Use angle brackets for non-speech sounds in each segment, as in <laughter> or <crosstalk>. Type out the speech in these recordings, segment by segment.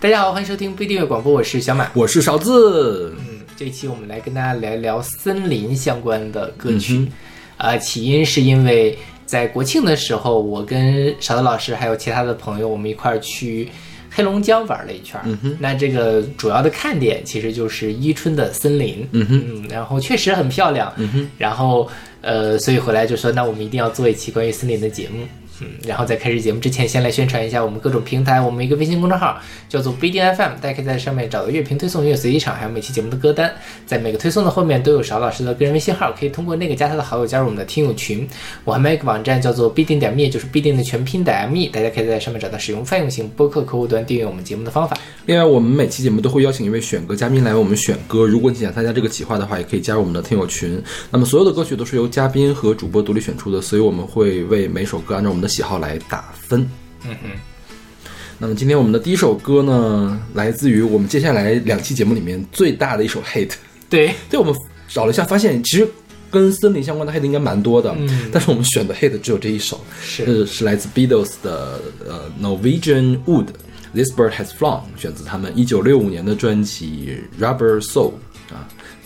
大家好，欢迎收听不订阅广播，我是小马。我是勺子。嗯，这一期我们来跟大家聊一聊森林相关的歌曲。嗯呃，起因是因为在国庆的时候，我跟勺子老师还有其他的朋友，我们一块儿去黑龙江玩了一圈。嗯哼，那这个主要的看点其实就是伊春的森林。嗯哼，嗯，然后确实很漂亮。嗯哼，然后呃，所以回来就说，那我们一定要做一期关于森林的节目。嗯，然后在开始节目之前，先来宣传一下我们各种平台。我们一个微信公众号叫做不一定 FM，大家可以在上面找到乐评推送、音乐随机场，还有每期节目的歌单。在每个推送的后面都有邵老师的个人微信号，可以通过那个加他的好友加入我们的听友群。我还卖一个网站叫做必定点 me，就是必定的全拼点 me，大家可以在上面找到使用泛用型播客客户端订阅我们节目的方法。另外，我们每期节目都会邀请一位选歌嘉宾来为我们选歌。如果你想参加这个企划的话，也可以加入我们的听友群。那么，所有的歌曲都是由嘉宾和主播独立选出的，所以我们会为每首歌按照我们的喜好来打分。嗯哼，那么，今天我们的第一首歌呢，来自于我们接下来两期节目里面最大的一首 hit。对，对，我们找了一下，发现其实跟森林相关的 hit 应该蛮多的，嗯但是我们选的 hit 只有这一首，是是是来自 Beatles 的呃 Norwegian Wood。This bird has flown，选自他们一九六五年的专辑《Rubber Soul》啊，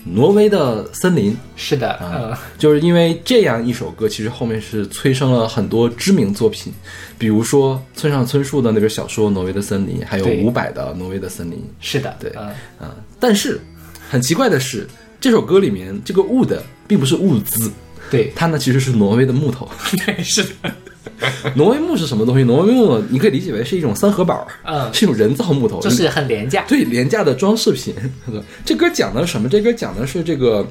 挪威的森林。是的，啊嗯，就是因为这样一首歌，其实后面是催生了很多知名作品，比如说村上春树的那本小说《挪威的森林》，还有伍佰的《挪威的森林》。是的，对嗯，啊，但是很奇怪的是，这首歌里面这个 wood 并不是物资，对，它呢其实是挪威的木头。<laughs> 对，是的，<laughs> 挪威木是什么东西？挪威木你可以理解为是一种三合板儿，嗯是一种人造木头，就是很廉价。对廉价的装饰品。<laughs> 这歌讲的是什么？这歌讲的是这个。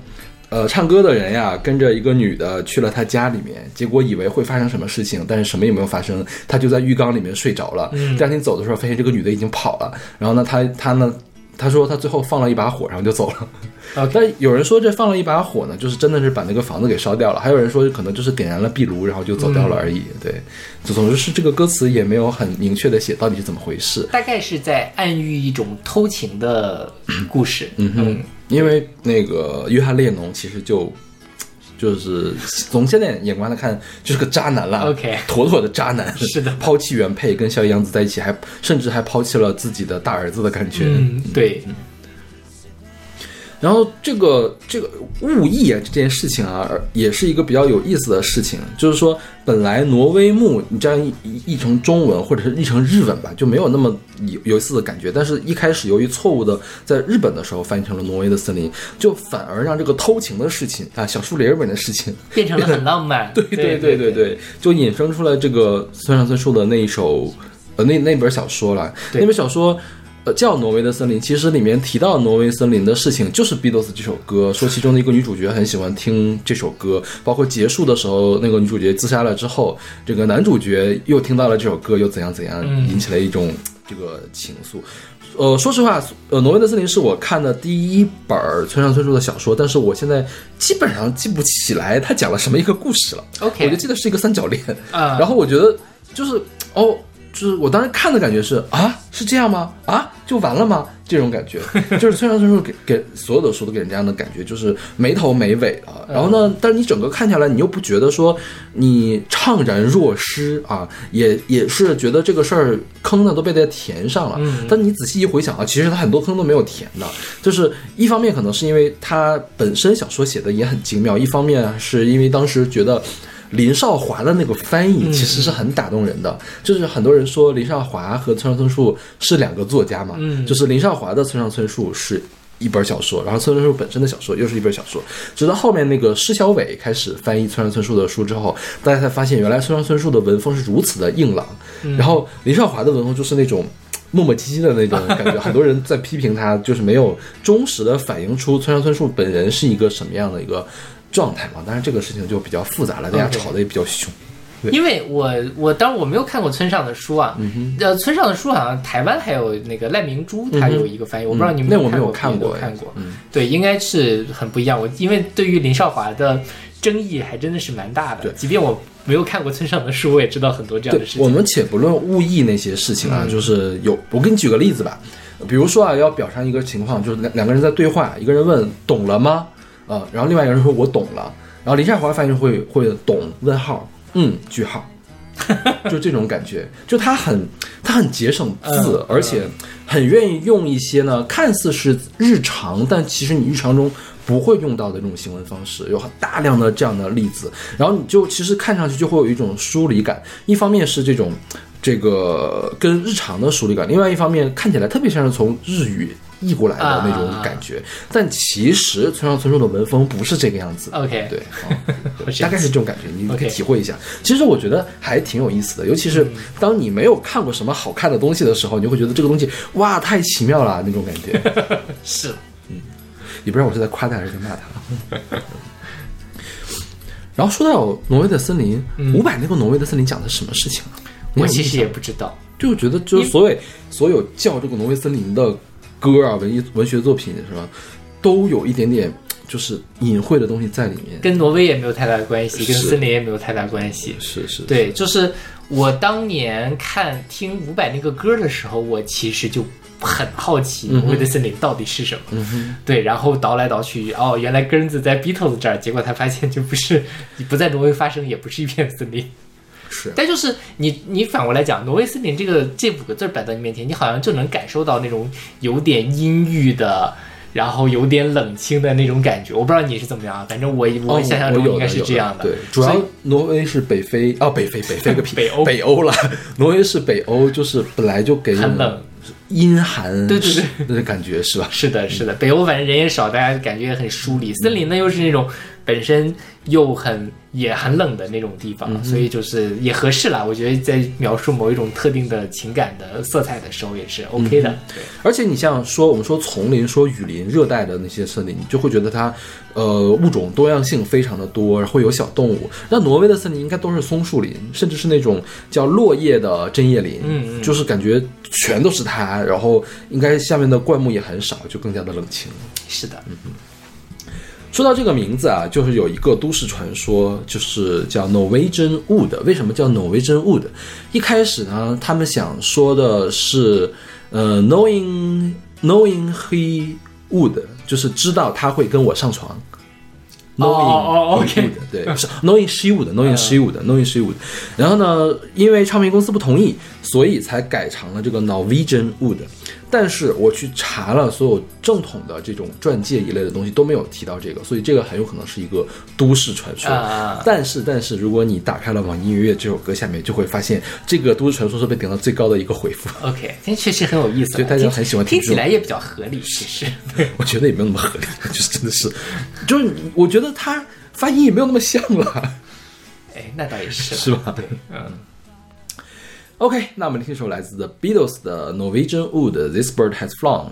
呃，唱歌的人呀，跟着一个女的去了他家里面，结果以为会发生什么事情，但是什么也没有发生，他就在浴缸里面睡着了。嗯第二天走的时候，发现这个女的已经跑了，然后呢，他他呢，他说他最后放了一把火，然后就走了。OK，但有人说这放了一把火呢，就是真的是把那个房子给烧掉了；还有人说可能就是点燃了壁炉，然后就走掉了而已。对，就总之是这个歌词也没有很明确的写到底是怎么回事。<laughs> 大概是在暗喻一种偷情的故事。嗯嗯，因为那个约翰列侬其实就就是从现在眼光来看，就是个渣男了 OK 妥妥的渣男。是的抛弃原配，跟小野洋子在一起，还甚至还抛弃了自己的大儿子的感觉。嗯，对，然后这个这个物译啊这件事情啊，也是一个比较有意思的事情。就是说，本来挪威木你这样译译成中文或者是译成日文吧，就没有那么有有意思的感觉。但是一开始由于错误的在日本的时候翻译成了挪威的森林，就反而让这个偷情的事情啊，小树林儿里的事情，变成了很浪漫。对对对对对，就引申出来这个村上春树的那一首呃那那本小说了。那本小说。呃，叫《挪威的森林》，其实里面提到挪威森林的事情，就是 Beatles 这首歌，说其中的一个女主角很喜欢听这首歌，包括结束的时候，那个女主角自杀了之后，这个男主角又听到了这首歌，又怎样怎样，引起了一种这个情愫。呃，说实话，呃，《挪威的森林》是我看的第一本村上春树的小说，但是我现在基本上记不起来他讲了什么一个故事了。OK 我就记得是一个三角恋，啊然后我觉得就是哦，就是我当时看的感觉是啊，是这样吗？啊，就完了吗？这种感觉，就是村上春树给给所有的书都给人这样的感觉，就是没头没尾啊。然后呢，但是你整个看下来，你又不觉得说你怅然若失啊，也也是觉得这个事儿坑呢都被他填上了。嗯但你仔细一回想啊，其实他很多坑都没有填的，就是一方面可能是因为他本身小说写的也很精妙，一方面是因为当时觉得。林少华的那个翻译其实是很打动人的，就是很多人说林少华和村上春树是两个作家嘛，嗯。就是林少华的村上春树是一本小说，然后村上春树本身的小说又是一本小说，直到后面那个施小伟开始翻译村上春树的书之后，大家才发现原来村上春树的文风是如此的硬朗，然后林少华的文风就是那种。磨磨唧唧的那种感觉，<laughs> 很多人在批评他，就是没有忠实的反映出村上春树本人是一个什么样的一个状态嘛。当然，这个事情就比较复杂了，大家吵得也比较凶。因为我我当然我没有看过村上的书啊，嗯呃，村上的书好像台湾还有那个赖明珠，他有一个翻译，我不知道你们嗯那我没有有看看过哎看过，嗯对，应该是很不一样。我因为对于林少华的争议还真的是蛮大的，即便我没有看过村上的书，我也知道很多这样的事，情。我们且不论物议那些事情啊，嗯就是有，我给你举个例子吧，比如说啊，要表上一个情况，就是两两个人在对话，一个人问懂了吗？啊、然后另外一个人说我懂了，然后林夏华翻译会会懂问号，嗯句号，就这种感觉，就他很他很节省字，嗯而且很愿意用一些呢看似是日常，但其实你日常中不会用到的这种行文方式，有很大量的这样的例子，然后你就其实看上去就会有一种疏离感，一方面是这种这个跟日常的疏离感，另外一方面看起来特别像是从日语。译过来的那种感觉，但其实村上春树的文风不是这个样子。OK 对，好。<laughs> 大概是这种感觉，你可以体会一下。其实我觉得还挺有意思的，尤其是当你没有看过什么好看的东西的时候，你就会觉得这个东西哇太奇妙了那种感觉。<laughs> 是。嗯。也不知道我是在夸他还是在骂他。<laughs> 然后说到挪威的森林，伍佰那个挪威的森林讲的是什么事情我其实也不知道。就觉得就是所谓所有叫这个挪威森林的歌啊，文艺文学作品是吧，都有一点点就是隐晦的东西在里面。跟挪威也没有太大的关系，跟森林也没有太大关系。是是，对，就是我当年看听伍佰那个歌的时候，我其实就很好奇嗯挪威的森林到底是什么。对，然后倒来倒去，哦，原来根子在 Beatles 这儿，结果他发现就不是不在挪威发生，也不是一片森林。是但就是你你反过来讲，挪威森林这个这五个字摆在你面前，你好像就能感受到那种有点阴郁的。然后有点冷清的那种感觉，我不知道你是怎么样啊，反正我我哦想象中应该是这样的。对，主要挪威是北非哦，北非北非个 <laughs> 屁，北欧北欧了。挪威是北欧，就是本来就给人很冷，阴寒，对对对，那种感觉是吧？是的，是的，北欧反正人也少，大家感觉也很疏离。森林呢又是那种本身又很也很冷的那种地方，所以就是也合适啦。我觉得在描述某一种特定的情感的色彩的时候也是 OK 的。对，而且你像说我们说丛林、说雨林、热带的那些森林，你就会觉得它呃物种多样性非常的多，会有小动物。那挪威的森林应该都是松树林，甚至是那种叫落叶的针叶林，嗯嗯就是感觉全都是它，然后应该下面的灌木也很少，就更加的冷清。是的，说到这个名字啊，就是有一个都市传说，就是叫 Norwegian Wood。为什么叫 Norwegian Wood？一开始呢，他们想说的是，呃，knowing knowing he would，就是知道他会跟我上床。哦哦 he OK would，对，不是 knowing she would，knowing she would，knowing she would。然后呢，因为唱片公司不同意，所以才改成了这个 Norwegian Wood。但是我去查了所有正统的这种钻戒一类的东西都没有提到这个，所以这个很有可能是一个都市传说。啊但是，但是如果你打开了网易音乐这首歌下面，就会发现这个都市传说是被顶到最高的一个回复。OK，这确实很有意思啊，所以大家很喜欢听听起来也比较合理，其实。<laughs> 我觉得也没有那么合理，就是真的是，就是我觉得他发音也没有那么像了。哎，那倒也是，是吧对，嗯。OK，那我们听首来自 The Beatles 的 Norwegian Wood，《This Bird Has Flown》。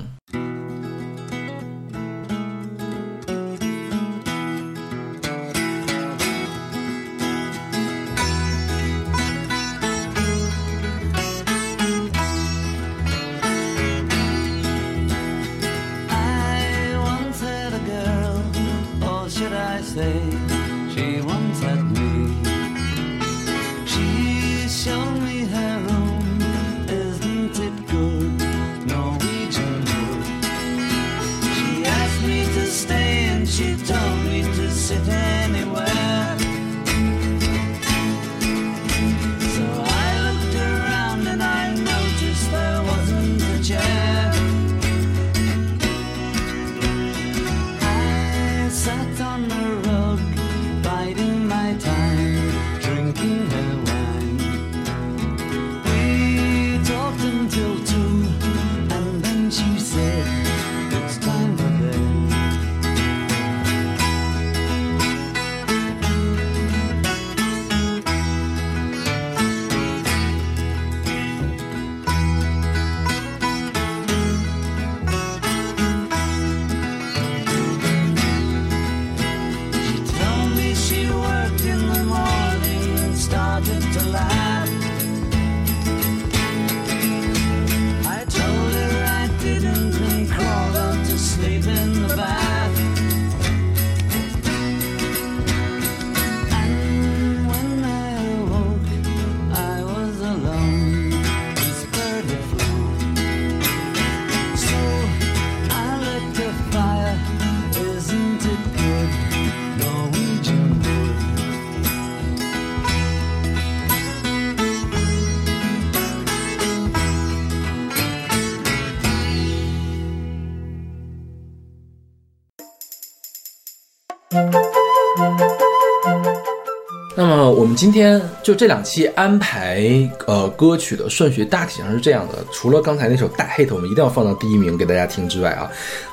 今天就这两期安排呃歌曲的顺序大体上是这样的，除了刚才那首大 hit 我们一定要放到第一名给大家听之外啊，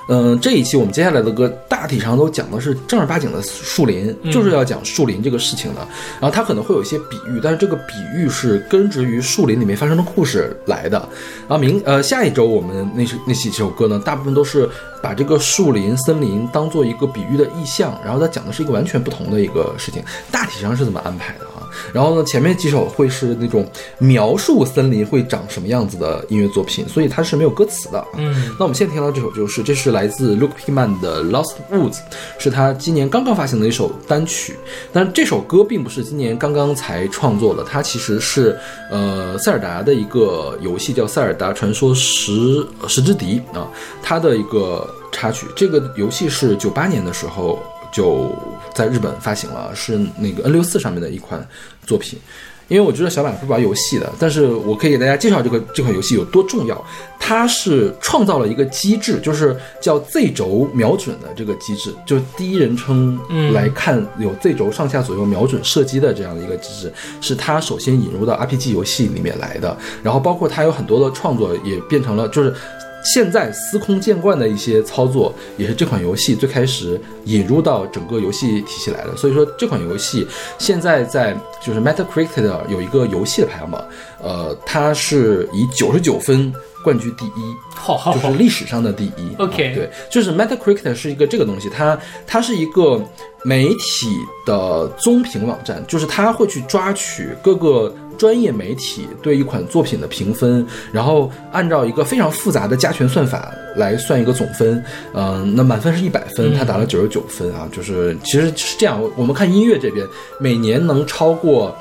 嗯、这一期我们接下来的歌大体上都讲的是正儿八经的树林，就是要讲树林这个事情的。然后它可能会有一些比喻，但是这个比喻是根植于树林里面发生的故事来的。然后明呃下一周我们那是那几首歌呢，大部分都是把这个树林、森林当做一个比喻的意象，然后它讲的是一个完全不同的一个事情，大体上是怎么安排的哈。然后呢，前面几首会是那种描述森林会长什么样子的音乐作品，所以它是没有歌词的。嗯，那我们现在听到这首就是，这是来自 Luke Pickman 的《Lost Woods》，是他今年刚刚发行的一首单曲。但这首歌并不是今年刚刚才创作的，它其实是呃塞尔达的一个游戏叫《塞尔达传说十十之敌》啊，它的一个插曲。这个游戏是九八年的时候就在日本发行了，是那个 N 六四上面的一款作品。因为我觉得小马不玩游戏的，但是我可以给大家介绍这个这款游戏有多重要。它是创造了一个机制，就是叫 Z 轴瞄准的这个机制，就是第一人称来看有 Z 轴上下左右瞄准射击的这样的一个机制，是它首先引入到 RPG 游戏里面来的。然后包括它有很多的创作也变成了就是。现在司空见惯的一些操作，也是这款游戏最开始引入到整个游戏体系来的。所以说，这款游戏现在在就是 Metacritic 的有一个游戏的排行榜，呃，它是以九十九分冠军第一。好好好就是，历史上的第一。OK 啊对，就是 Metacritic 是一个这个东西，它它是一个媒体的综评网站，就是它会去抓取各个。专业媒体对一款作品的评分，然后按照一个非常复杂的加权算法来算一个总分。嗯、那满分是一百分，他打了九十九分啊，就是其实是这样。我们看音乐这边，每年能超过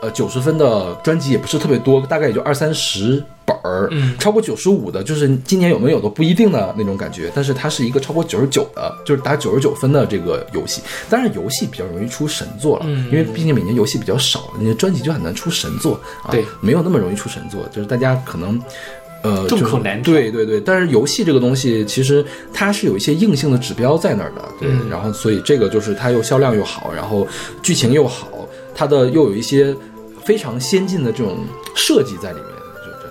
呃九十分的专辑也不是特别多，大概也就二三十本儿。嗯超过九十五的，就是今年有没有都不一定的那种感觉。但是它是一个超过九十九的，就是打九十九分的这个游戏。当然，游戏比较容易出神作了，嗯因为毕竟每年游戏比较少，你的专辑就很难出神作啊。对，没有那么容易出神作，就是大家可能。呃，众口难调对对对，但是游戏这个东西，其实它是有一些硬性的指标在那儿的，对。嗯然后，所以这个就是它又销量又好，然后剧情又好，它的又有一些非常先进的这种设计在里面，就这。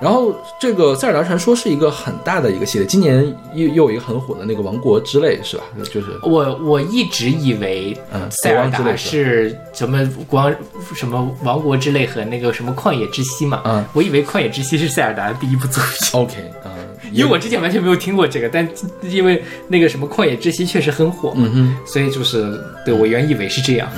然后这个《塞尔达传说》是一个很大的一个系列，今年又又有一个很火的那个《王国之泪》，是吧？就是我我一直以为嗯塞尔达是什么光什么王国之泪和那个什么旷野之息嘛，嗯我以为旷野之息是塞尔达的第一部作品。OK 啊、因为我之前完全没有听过这个，但因为那个什么旷野之息确实很火，嗯哼。所以就是对我原以为是这样。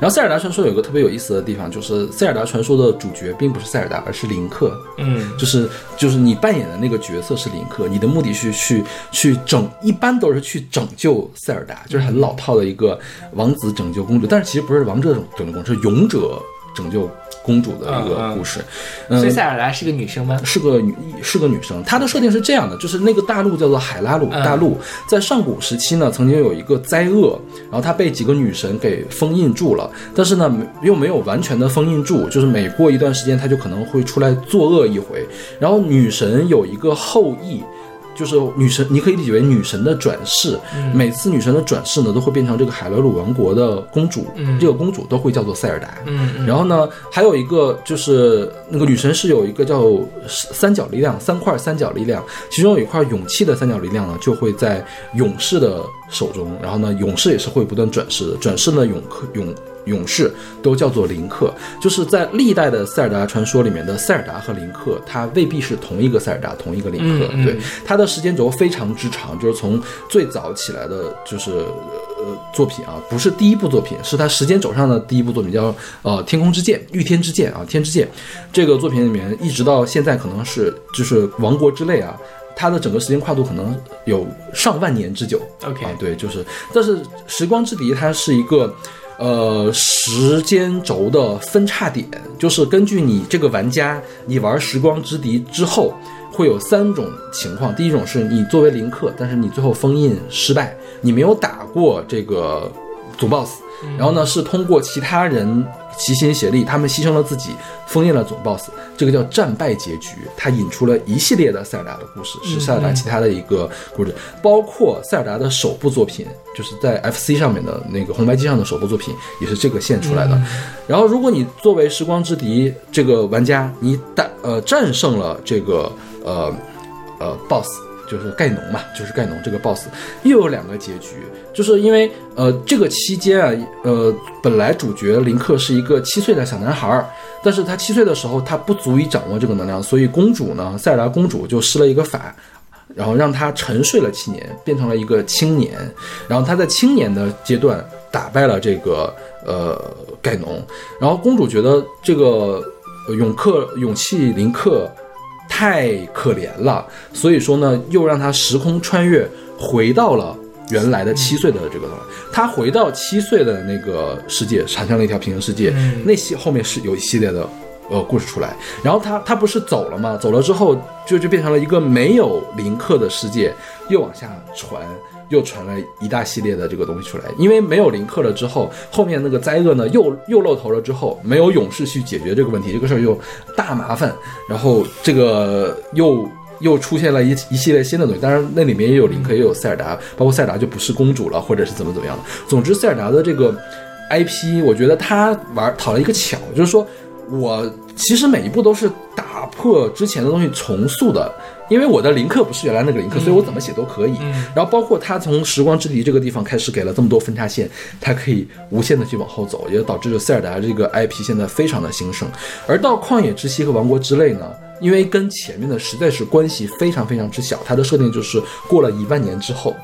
然后《塞尔达传说》有个特别有意思的地方，就是《塞尔达传说》的主角并不是塞尔达，而是林克。嗯，就是就是你扮演的那个角色是林克，你的目的是去去拯，一般都是去拯救塞尔达，就是很老套的一个王子拯救公主，但是其实不是王者拯救公主，是勇者拯救公主的一个嗯嗯故事。所以塞尔达是个女生吗？是个女是个女生，她的设定是这样的，就是那个大陆叫做海拉鲁嗯大陆，在上古时期呢，曾经有一个灾厄，然后她被几个女神给封印住了，但是呢没又没有完全的封印住，就是每过一段时间，她就可能会出来作恶一回，然后女神有一个后裔。就是女神，你可以理解为女神的转世。每次女神的转世呢，都会变成这个海伦鲁王国的公主。这个公主都会叫做塞尔达。嗯然后呢，还有一个就是那个女神是有一个叫三角力量，三块三角力量，其中有一块勇气的三角力量呢，就会在勇士的手中。然后呢，勇士也是会不断转世的，转世呢勇克勇。勇士都叫做林克，就是在历代的塞尔达传说里面的塞尔达和林克，他未必是同一个塞尔达，同一个林克。嗯嗯对，他的时间轴非常之长，就是从最早起来的，就是呃作品啊，不是第一部作品，是他时间轴上的第一部作品，叫呃《天空之剑》《御天之剑》啊，《天之剑》这个作品里面，一直到现在可能是就是王国之泪啊。它的整个时间跨度可能有上万年之久 OK 啊，对，就是，但是《时光之笛》它是一个，呃，时间轴的分叉点，就是根据你这个玩家，你玩《时光之敌》之后，会有三种情况。第一种是你作为林克，但是你最后封印失败，你没有打过这个总 boss，然后呢是通过其他人齐心协力，他们牺牲了自己，封印了总 boss，这个叫战败结局。它引出了一系列的塞尔达的故事，是塞尔达其他的一个故事，包括塞尔达的首部作品，就是在 FC 上面的那个红白机上的首部作品，也是这个线出来的。然后，如果你作为时光之敌这个玩家，你打呃战胜了这个呃呃 boss，就是盖农嘛，就是盖农这个 boss，又有两个结局，就是因为呃这个期间啊，呃本来主角林克是一个七岁的小男孩儿，但是他七岁的时候他不足以掌握这个能量，所以公主呢，塞尔达公主就施了一个法。然后让他沉睡了七年，变成了一个青年。然后他在青年的阶段打败了这个呃盖农。然后公主觉得这个勇克勇气林克太可怜了，所以说呢，又让他时空穿越回到了原来的七岁的这个，他回到七岁的那个世界，产生了一条平行世界。那些后面是有一系列的呃故事出来，然后他他不是走了吗？走了之后就就变成了一个没有林克的世界，又往下传，又传了一大系列的这个东西出来。因为没有林克了之后，后面那个灾厄呢又又露头了之后，没有勇士去解决这个问题，这个事儿又大麻烦，然后这个又。又出现了一一系列新的东西，当然那里面也有林克，也有塞尔达，包括塞尔达就不是公主了，或者是怎么怎么样的。总之，塞尔达的这个 IP，我觉得他玩讨了一个巧，就是说我其实每一步都是打破之前的东西重塑的，因为我的林克不是原来那个林克，所以我怎么写都可以。然后包括他从时光之敌这个地方开始给了这么多分叉线，他可以无限的去往后走，也导致了塞尔达这个 IP 现在非常的兴盛。而到旷野之息和王国之泪呢，因为跟前面的实在是关系非常非常之小，它的设定就是过了一万年之后，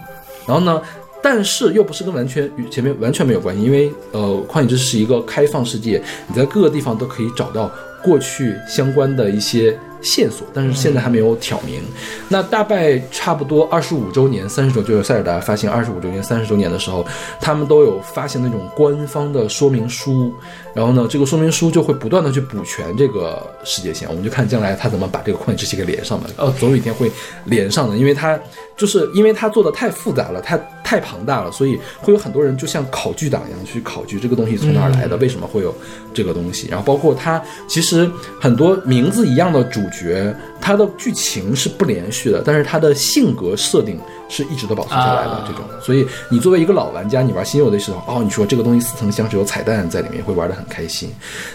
然后呢。但是又不是跟完全与前面完全没有关系，因为呃，旷野之息是一个开放世界，你在各个地方都可以找到过去相关的一些线索，但是现在还没有挑明。那大概差不多二十五周年、三十周，就是塞尔达发行二十五周年、三十周年的时候，他们都有发行那种官方的说明书，然后呢，这个说明书就会不断的去补全这个世界线，我们就看将来他怎么把这个旷野之息给连上的。哦，总有一天会连上的，因为它就是因为它做的太复杂了，太太庞大了，所以会有很多人就像考据党一样去考据这个东西从哪儿来的，为什么会有这个东西，然后包括它其实很多名字一样的主角，他的剧情是不连续的，但是他的性格设定是一直都保存下来的啊这种，所以你作为一个老玩家，你玩新游的时候，哦，你说这个东西似曾相识，有彩蛋在里面，会玩得很开心。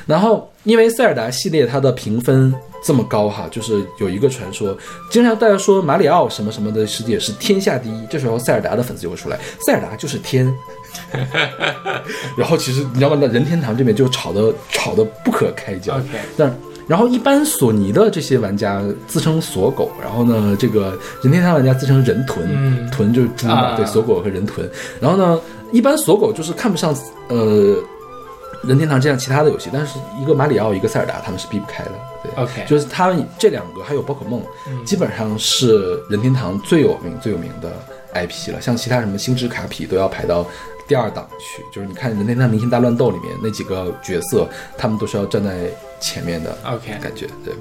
然后因为塞尔达系列它的评分这么高哈，就是有一个传说，经常大家说马里奥什么什么的世界是天下第一，这时候塞尔达的粉丝就会出来，塞尔达就是天。<laughs> 然后其实你知道吗？那任天堂这边就吵得吵得不可开交。但然后一般索尼的这些玩家自称锁狗，然后呢，这个任天堂玩家自称人豚，嗯豚就是猪嘛，啊对，锁狗和人豚。然后呢，一般锁狗就是看不上呃任天堂这样其他的游戏，但是一个马里奥，一个塞尔达，他们是避不开的。对 OK 就是他们这两个还有宝可梦，基本上是任天堂最有名最有名的 IP 了。像其他什么星之卡比都要排到第二档去，就是你看任天堂明星大乱斗里面那几个角色，他们都是要站在前面的。OK 感觉对。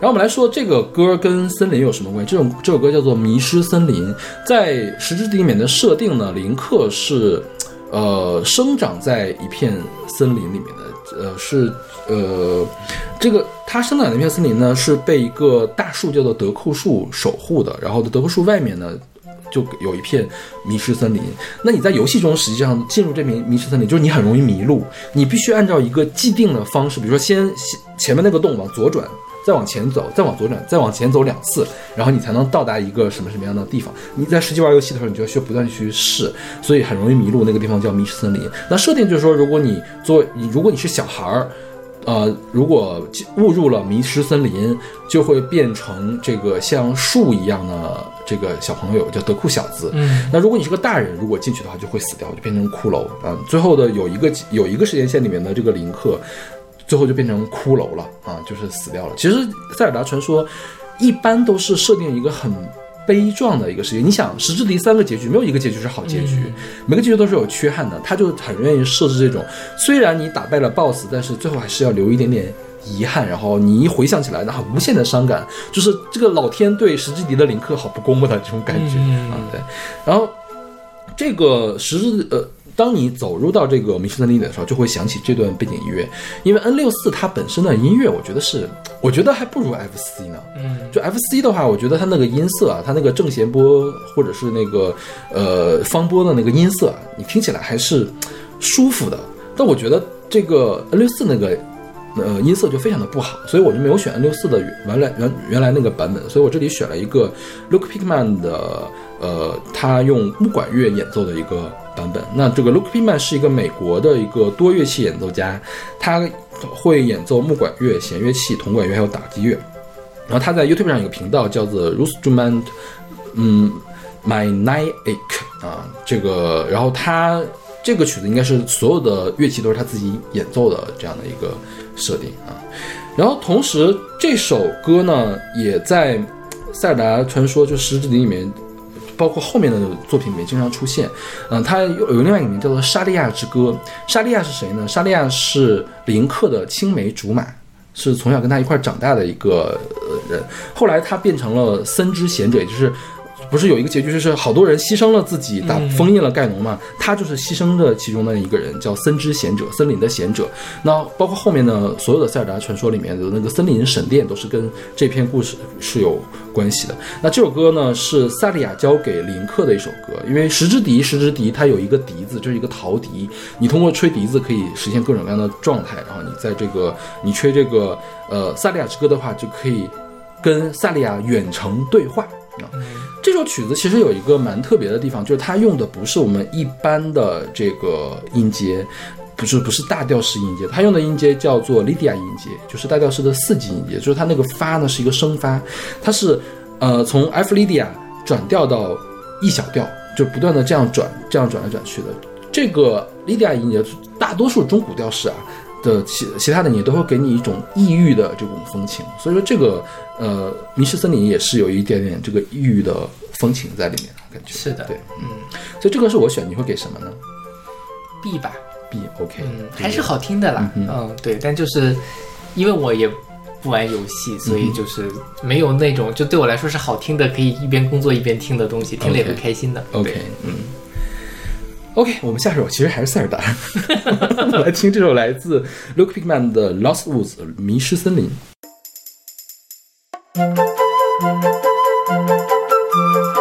然后我们来说这个歌跟森林有什么关系？这种这首歌叫做《迷失森林》，在《石之地》里面的设定呢，林克是呃生长在一片森林里面的，呃是呃这个他生长的那片森林呢是被一个大树叫做德库树守护的，然后德库树外面呢。就有一片迷失森林。那你在游戏中实际上进入这片迷失森林，就是你很容易迷路，你必须按照一个既定的方式，比如说先先前面那个洞往左转，再往前走，再往左转，再往前走两次，然后你才能到达一个什么什么样的地方。你在实际玩游戏的时候，你就需要不断去试，所以很容易迷路。那个地方叫迷失森林。那设定就是说，如果你作你如果你是小孩儿。呃，如果误入了迷失森林，就会变成这个像树一样的这个小朋友，叫德库小子。嗯，那如果你是个大人，如果进去的话，就会死掉，就变成骷髅啊。最后的有一个有一个时间线里面的这个林克，最后就变成骷髅了啊，就是死掉了。其实塞尔达传说一般都是设定一个很。悲壮的一个世界，你想，十之敌三个结局，没有一个结局是好结局，每个结局都是有缺憾的。他就很愿意设置这种，虽然你打败了 BOSS，但是最后还是要留一点点遗憾。然后你一回想起来，那无限的伤感，就是这个老天对十之迪的林克好不公啊的这种感觉、嗯啊，对。然后这个十之呃当你走入到这个迷失森林里的时候，就会想起这段背景音乐，因为 N 六四它本身的音乐，我觉得是，我觉得还不如 FC 呢。嗯，就 FC 的话，我觉得它那个音色啊，它那个正弦波或者是那个呃方波的那个音色啊，你听起来还是舒服的。但我觉得这个 N 六四那个呃音色就非常的不好，所以我就没有选 N 六四的原来原原来那个版本，所以我这里选了一个 Luke Pickman 的呃他用木管乐演奏的一个版本。那这个 Luke Pickman 是一个美国的一个多乐器演奏家，他会演奏木管乐、弦乐器、铜管乐还有打击乐。然后他在 YouTube 上有个频道叫做 Instrument，嗯，My Night Ache 啊，这个，然后他这个曲子应该是所有的乐器都是他自己演奏的这样的一个设定啊。然后同时这首歌呢，也在《塞尔达传说》就十之笛里面，包括后面的作品里面经常出现。嗯、它有有另外一个名叫做《沙利亚之歌》。沙利亚是谁呢？沙利亚是林克的青梅竹马。是从小跟他一块长大的一个人，后来他变成了森之贤者，也就是不是有一个结局，就是好多人牺牲了自己，打封印了盖农嘛，他就是牺牲的其中的一个人，叫森之贤者，森林的贤者。那包括后面的所有的塞尔达传说里面的那个森林神殿，都是跟这篇故事是有关系的。那这首歌呢，是萨利亚交给林克的一首歌，因为十之笛，十之笛它有一个笛子，就是一个陶笛，你通过吹笛子可以实现各种各样的状态，然后你在这个你吹这个呃萨利亚之歌的话，就可以跟萨利亚远程对话啊。这首曲子其实有一个蛮特别的地方，就是它用的不是我们一般的这个音阶，不是不是大调式音阶，它用的音阶叫做莉迪亚音阶，就是大调式的四级音阶，就是它那个发呢是一个升发，它是呃从 F 莉迪亚转调到 E 小调，就不断的这样转，这样转来转去的。这个莉迪亚音阶，大多数中古调式啊的其其他的你都会给你一种异域的这种风情，所以说这个呃迷失森林也是有一点点这个异域的风情在里面，感觉是的。对，嗯，所以这个是我选，你会给什么呢？B 吧，？B OK，嗯，还是好听的啦，嗯嗯，对，但就是因为我也不玩游戏，所以就是没有那种就对我来说是好听的，可以一边工作一边听的东西，听了也会开心的。OK，对嗯，OK，我们下首其实还是塞尔达，<laughs> 来听这首来自 Luke Pickman 的《Lost Woods》迷失森林。Thank you.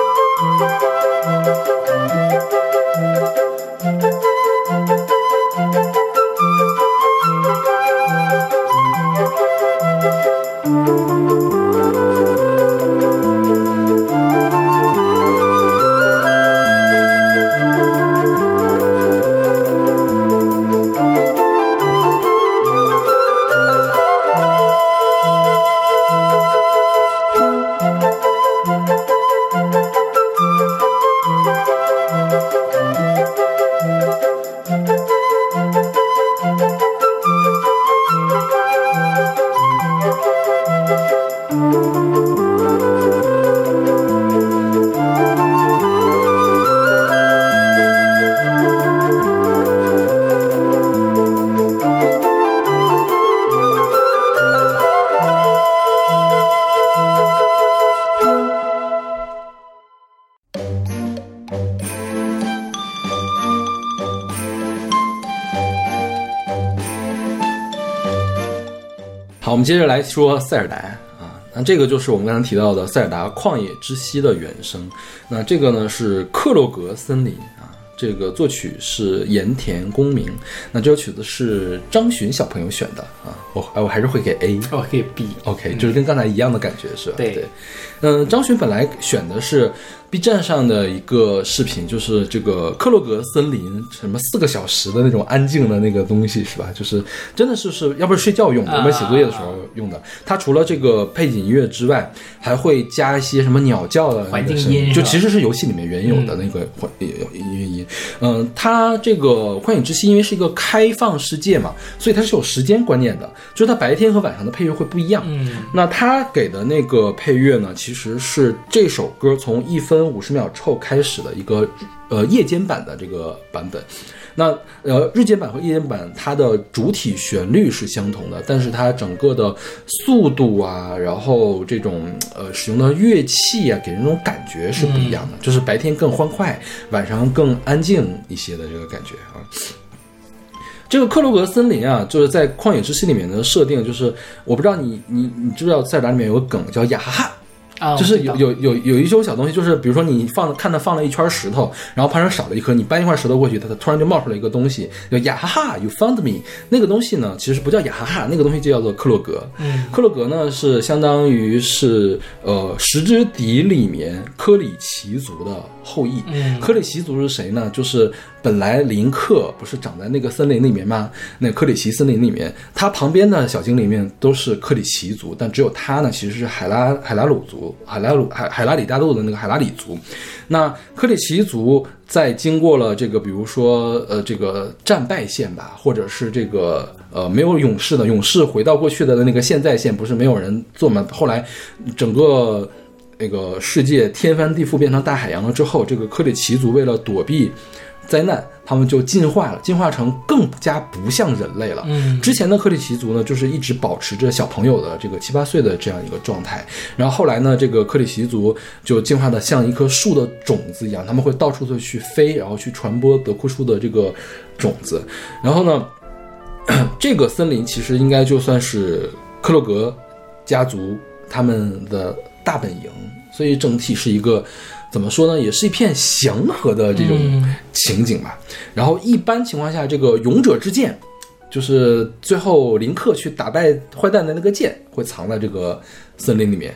们接着来说塞尔达啊，那这个就是我们刚才提到的塞尔达旷野之息的原声。那这个呢是克洛格森林啊，这个作曲是盐田公明。那这首曲子是张巡小朋友选的啊，我哎我还是会给 A。我给 B，OK，就是跟刚才一样的感觉是吧？对对，嗯，张巡本来选的是 B 站上的一个视频，就是这个克洛格森林什么四个小时的那种安静的那个东西是吧？就是真的是是要不是睡觉用的，啊要不是写作业的时候用的。它除了这个背景音乐之外，还会加一些什么鸟叫的环境声音就其实是游戏里面原有的那个环音乐音。嗯，它这个《幻影之息》因为是一个开放世界嘛，所以它是有时间观念的，就是它白天和晚上的配乐会不一样。嗯，那它给的那个配乐呢，其实是这首歌从一分五十秒后开始的一个呃夜间版的这个版本。那呃，日间版和夜间版它的主体旋律是相同的，但是它整个的速度啊，然后这种呃使用的乐器啊，给人那种感觉是不一样的，就是白天更欢快，晚上更安静一些的这个感觉啊。这个克鲁格森林啊，就是在《旷野之息》里面的设定，就是我不知道你你你知不知道塞尔达里面有个梗叫雅哈哈。啊，就是有有有有一种小东西，就是比如说你放看它放了一圈石头，然后旁边少了一颗，你搬一块石头过去，它它突然就冒出来一个东西，叫呀哈哈，you found me。那个东西呢，其实不叫呀哈哈，那个东西就叫做克洛格。嗯，克洛格呢是相当于是呃石之敌里面科里奇族的后裔。嗯科里奇族是谁呢？就是本来林克不是长在那个森林里面吗？那克里奇森林里面，他旁边的小精灵们都是克里奇族，但只有他呢其实是海拉海拉鲁族，海拉鲁海海拉里大陆的那个海拉里族。那克里奇族在经过了这个，比如说呃这个战败线吧，或者是这个呃没有勇士的勇士回到过去的那个现在线，不是没有人做吗？后来整个那个世界天翻地覆变成大海洋了之后，这个克里奇族为了躲避灾难，他们就进化了，进化成更加不像人类了。嗯之前的克里奇族呢，就是一直保持着小朋友的这个七八岁的这样一个状态。然后后来呢，这个克里奇族就进化的像一棵树的种子一样，他们会到处的去飞，然后去传播德库树的这个种子。然后呢，这个森林其实应该就算是克洛格家族他们的大本营，所以整体是一个怎么说呢，也是一片祥和的这种嗯情景吧。然后一般情况下，这个勇者之剑，就是最后林克去打败坏蛋的那个剑，会藏在这个森林里面。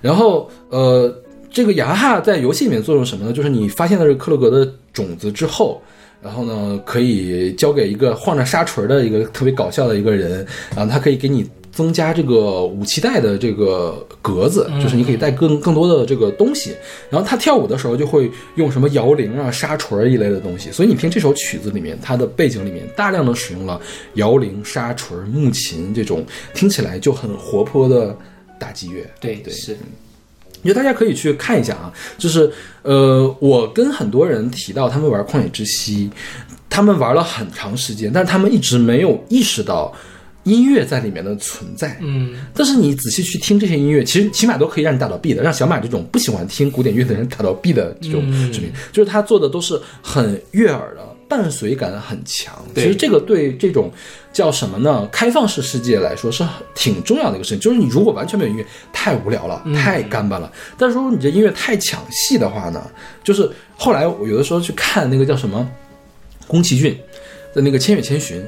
然后呃，这个雅哈哈在游戏里面作用什么呢？就是你发现了这个克洛格的种子之后。然后呢，可以交给一个晃着沙锤的一个特别搞笑的一个人，然后他可以给你增加这个武器带的这个格子，就是你可以带更更多的这个东西。然后他跳舞的时候就会用什么摇铃啊、沙锤一类的东西，所以你听这首曲子里面，它的背景里面大量的使用了摇铃、沙锤、木琴这种听起来就很活泼的打击乐。对对是我觉得大家可以去看一下啊，就是呃，我跟很多人提到他们玩《旷野之息》，他们玩了很长时间，但是他们一直没有意识到音乐在里面的存在。嗯但是你仔细去听这些音乐，其实起码都可以让你打到 B 的，让小马这种不喜欢听古典乐的人打到 B 的这种嗯水平，就是他做的都是很悦耳的，伴随感很强。其实这个对这种叫什么呢？开放式世界来说是挺重要的一个事情。就是你如果完全没有音乐，太无聊了，太干巴了。但是如果你这音乐太抢戏的话呢，就是后来我有的时候去看那个叫什么宫崎骏的那个《千与千寻》。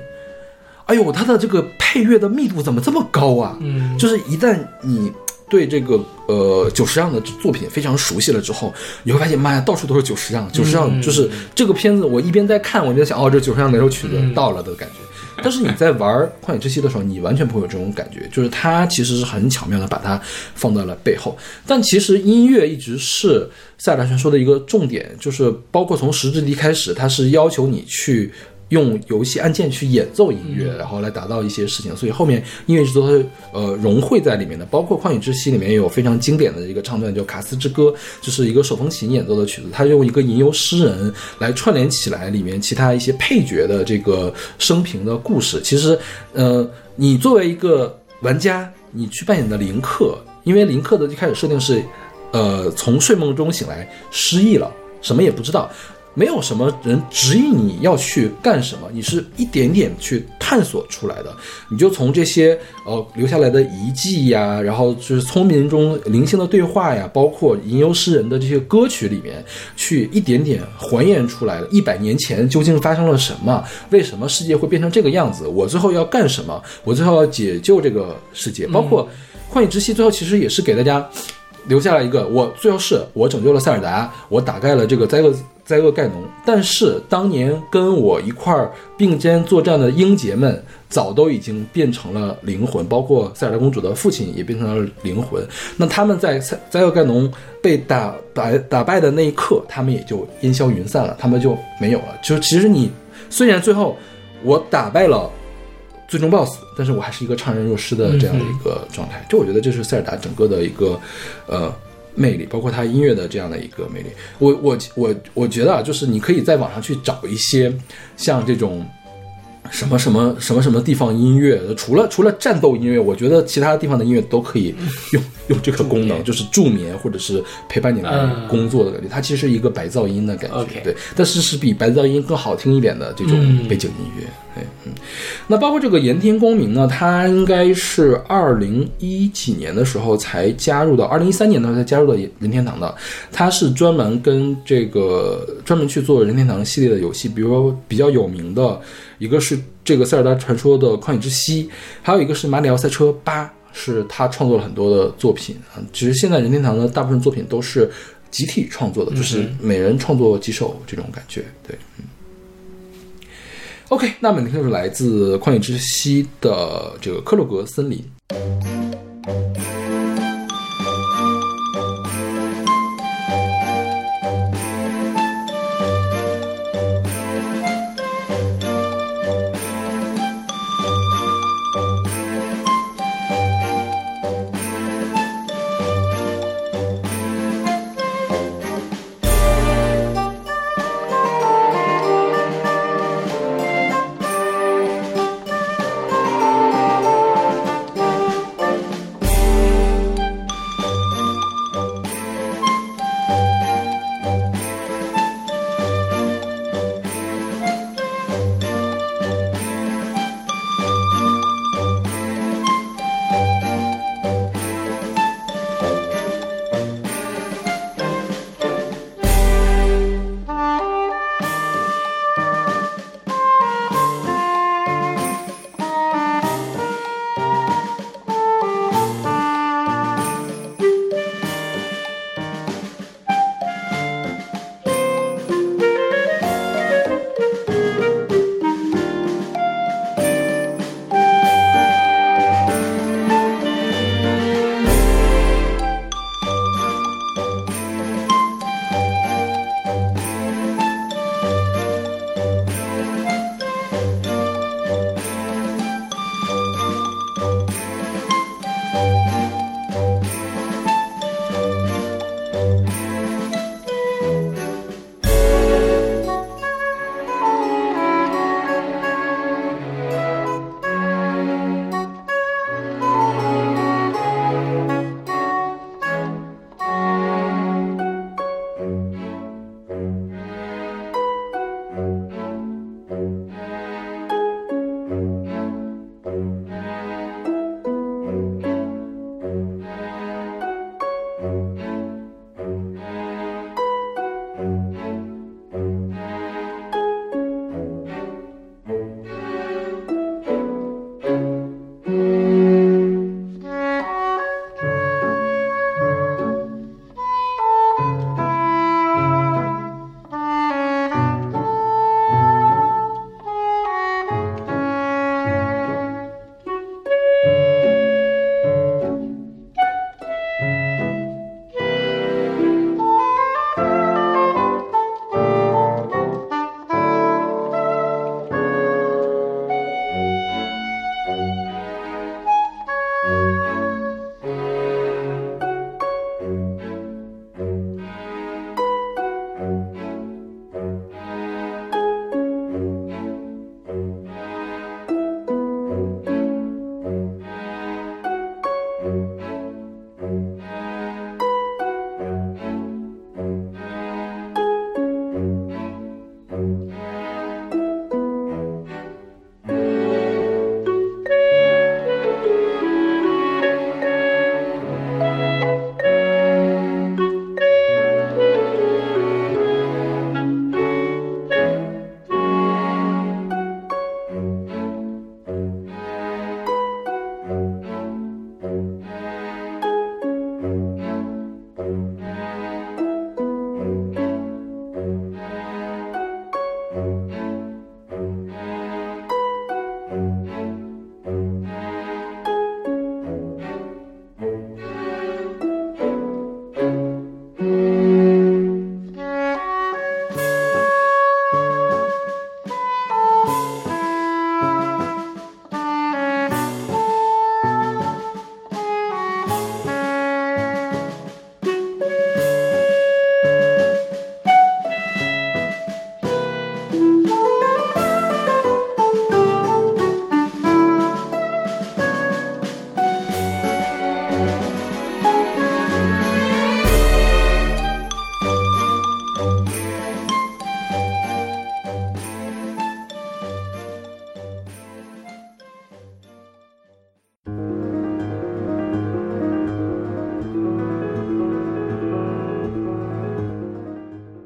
哎呦，它的这个配乐的密度怎么这么高啊？嗯就是一旦你对这个呃久石让的作品非常熟悉了之后，你会发现，妈呀，到处都是久石让，久石让就是这个片子，我一边在看，我一边在想，哦，这久石让哪首曲子到了的感觉。<laughs> 但是你在玩《旷野之息》的时候，你完全不会有这种感觉，就是它其实是很巧妙的把它放在了背后。但其实音乐一直是塞尔达传说的一个重点，就是包括从十之敌开始，它是要求你去用游戏按键去演奏音乐，然后来达到一些事情，所以后面音乐一直都是呃融汇在里面的。包括《旷野之息》里面也有非常经典的一个唱段叫《卡斯之歌》，就是一个手风琴演奏的曲子，它用一个吟游诗人来串联起来里面其他一些配角的这个生平的故事。其实，呃，你作为一个玩家，你去扮演的林克，因为林克的一开始设定是，呃，从睡梦中醒来失忆了，什么也不知道。没有什么人指引你要去干什么，你是一点点去探索出来的。你就从这些呃留下来的遗迹呀，然后就是聪明中灵性的对话呀，包括吟游诗人的这些歌曲里面，去一点点还原出来了一百年前究竟发生了什么，为什么世界会变成这个样子，我最后要干什么，我最后要解救这个世界，包括《幻影之息》最后其实也是给大家。留下了一个，我最后是我拯救了塞尔达，我打败了这个灾厄灾厄盖农。但是当年跟我一块并肩作战的英杰们，早都已经变成了灵魂，包括塞尔达公主的父亲也变成了灵魂。那他们在塞灾厄盖农被打打打败的那一刻，他们也就烟消云散了，他们就没有了。就其实你虽然最后我打败了。最终 BOSS，但是我还是一个怅然若失的这样的一个状态。就我觉得这是塞尔达整个的一个，呃，魅力，包括他音乐的这样的一个魅力。我我我我觉得啊，就是你可以在网上去找一些像这种。什么什么什么什么地方音乐，除了除了战斗音乐，我觉得其他地方的音乐都可以用用这个功能，就是助眠或者是陪伴你来工作的感觉。它其实是一个白噪音的感觉对，但是是比白噪音更好听一点的这种背景音乐。对，嗯，那包括这个盐田光明呢，他应该是二零一几年的时候才加入到，二零一三年的时候才加入到任天堂的。他是专门跟这个专门去做任天堂系列的游戏，比如说比较有名的一个是这个《塞尔达传说》的旷野之息，还有一个是《马里奥赛车八》，是他创作了很多的作品啊。其实现在任天堂的大部分作品都是集体创作的，就是每人创作几首这种感觉。对，嗯。OK，那么你听就是来自《旷野之息》的这个克洛格森林。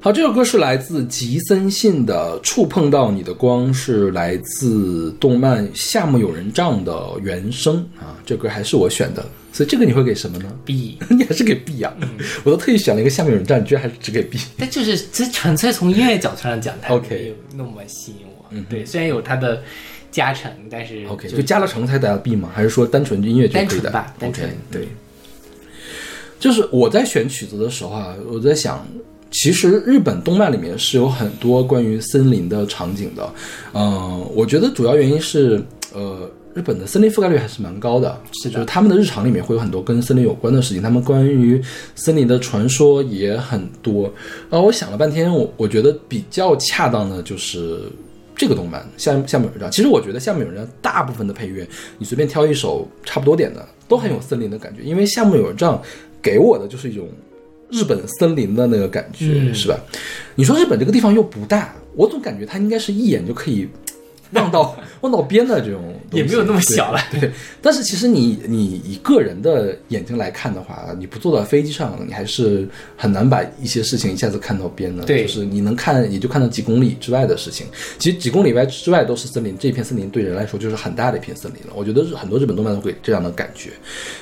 好，这首歌是来自吉森信的《触碰到你的光》，是来自动漫《夏目友人帐》的原声啊。这歌还是我选的，所以这个你会给什么呢？B，<laughs> 你还是给 B 啊？我都特意选了一个《夏目友人帐》，你居然还是只给 B。但就是这纯粹从音乐角度上讲，它没有那么吸引我。嗯对，虽然有它的加成，但是 OK，就就加了成才打 B 吗？还是说单纯音乐就可以的单纯吧单纯 OK，对。就是我在选曲子的时候啊，我在想，其实日本动漫里面是有很多关于森林的场景的。嗯、我觉得主要原因是，呃，日本的森林覆盖率还是蛮高的，就是他们的日常里面会有很多跟森林有关的事情，他们关于森林的传说也很多。然后我想了半天，我我觉得比较恰当的就是。这个动漫《夏夏目友人帐》，其实我觉得《下面有人帐》大部分的配乐，你随便挑一首差不多点的，都很有森林的感觉。因为《夏目友人帐》给我的就是一种日本森林的那个感觉，嗯是吧？你说日本这个地方又不大，我总感觉它应该是一眼就可以望到 <laughs> 望到边的这种，也没有那么小了对。对，但是其实你你以个人的眼睛来看的话，你不坐到飞机上，你还是很难把一些事情一下子看到边的。对就是你能看，也就看到几公里之外的事情。其实几公里外之外都是森林，这片森林对人来说就是很大的一片森林了。我觉得很多日本动漫都会这样的感觉。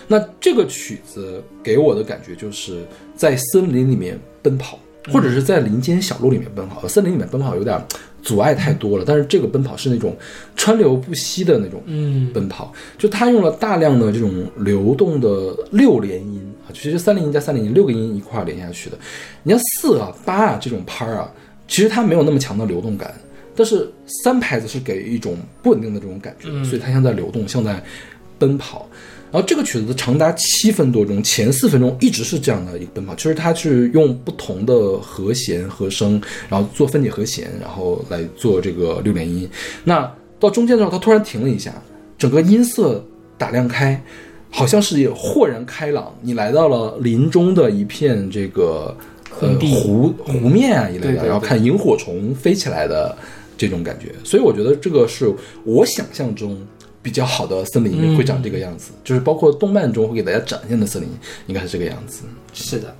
那这个曲子给我的感觉就是在森林里面奔跑，或者是在林间小路里面奔跑。森林里面奔跑有点阻碍太多了，但是这个奔跑是那种川流不息的那种嗯奔跑，就他用了大量的这种流动的六连音啊，其实三连音加三连音六个音一块儿连下去的。你像四啊八啊这种拍儿啊，其实它没有那么强的流动感，但是三拍子是给一种不稳定的这种感觉，所以它像在流动，像在奔跑。然后这个曲子长达七分多钟，前四分钟一直是这样的一个奔跑，就是它是用不同的和弦和声，然后做分解和弦，然后来做这个六连音。那到中间的时候，它突然停了一下，整个音色打量开，好像是豁然开朗，你来到了林中的一片这个呃湖湖面啊一类的，然后看萤火虫飞起来的这种感觉。所以我觉得这个是我想象中比较好的森林会长这个样子，就是包括动漫中会给大家展现的森林应该是这个样子。是的，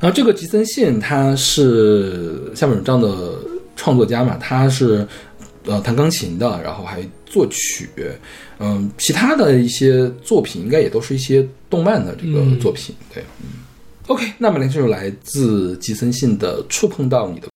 然后这个吉森信他是夏目友人帐的创作家嘛，他是呃弹钢琴的，然后还作曲，嗯，其他的一些作品应该也都是一些动漫的这个作品，对，嗯。OK，那么来这首来自吉森信的《触碰到你的》。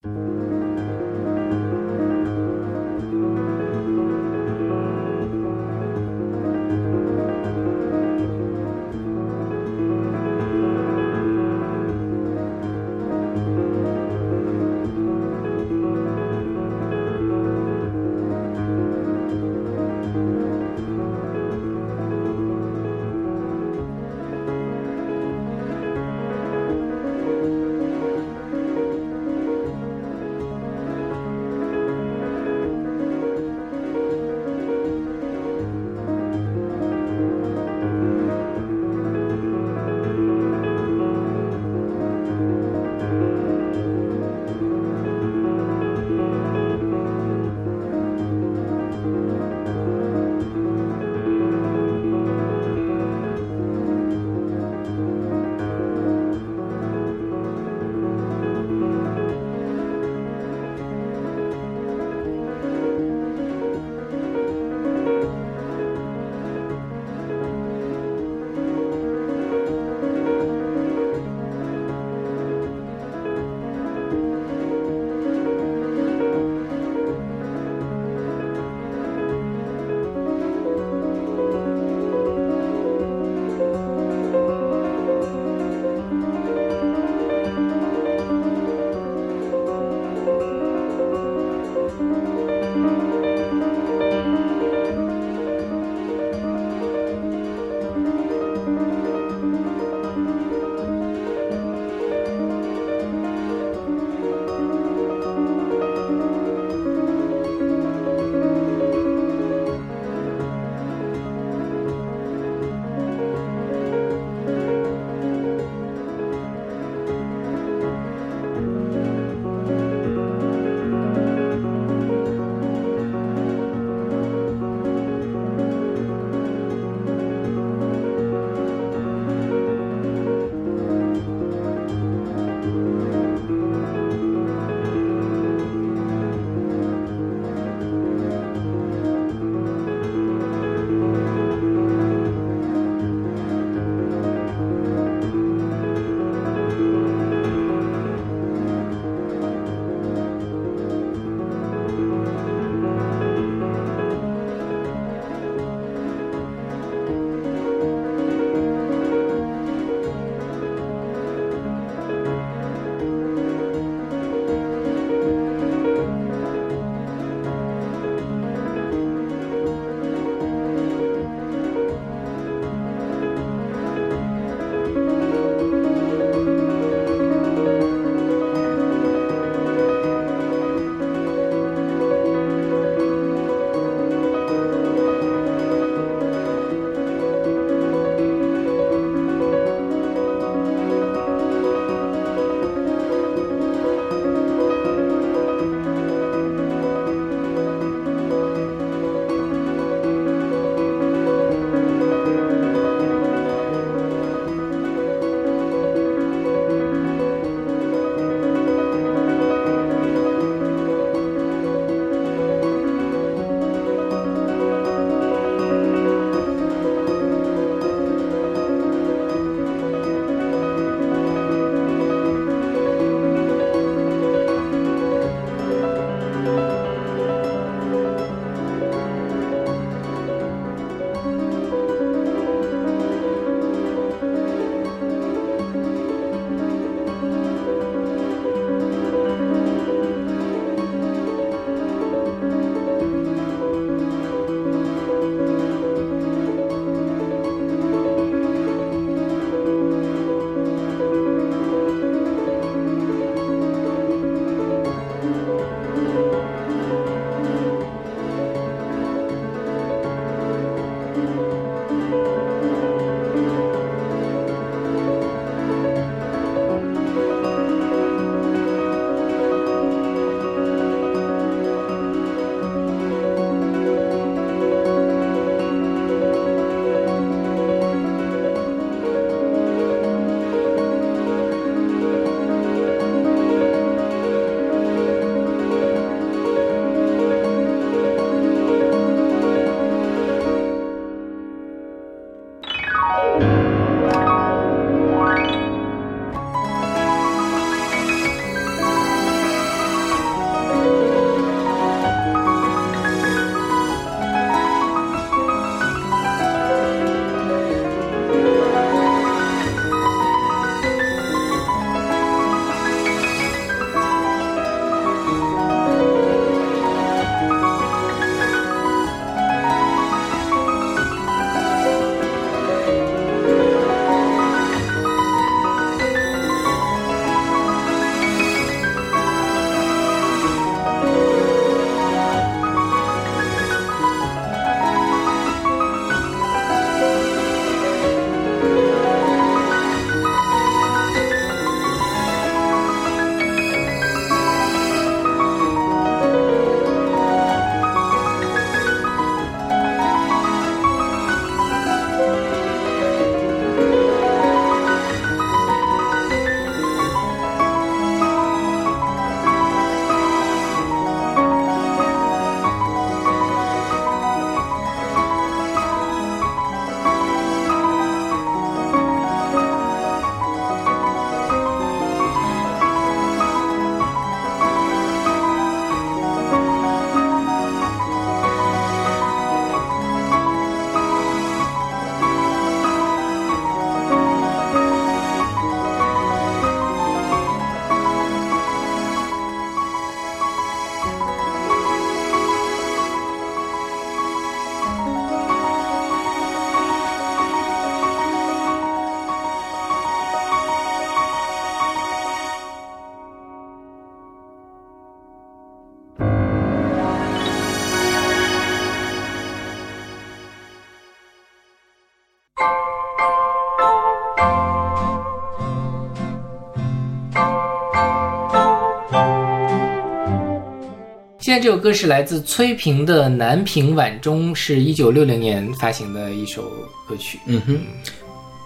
现在这首歌是来自崔萍的《南屏晚钟》，是一九六零年发行的一首歌曲。嗯哼，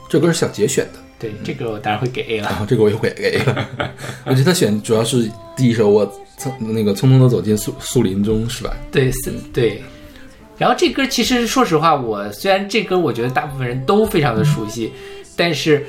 这歌是小杰选的，对，这个我当然会给 A 了。然后这个我也会给 A 了。我觉得他选主要是第一首，我匆那个匆匆的走进树树林中，是吧？对，是，对。然后这歌其实说实话，我虽然这歌我觉得大部分人都非常的熟悉，但是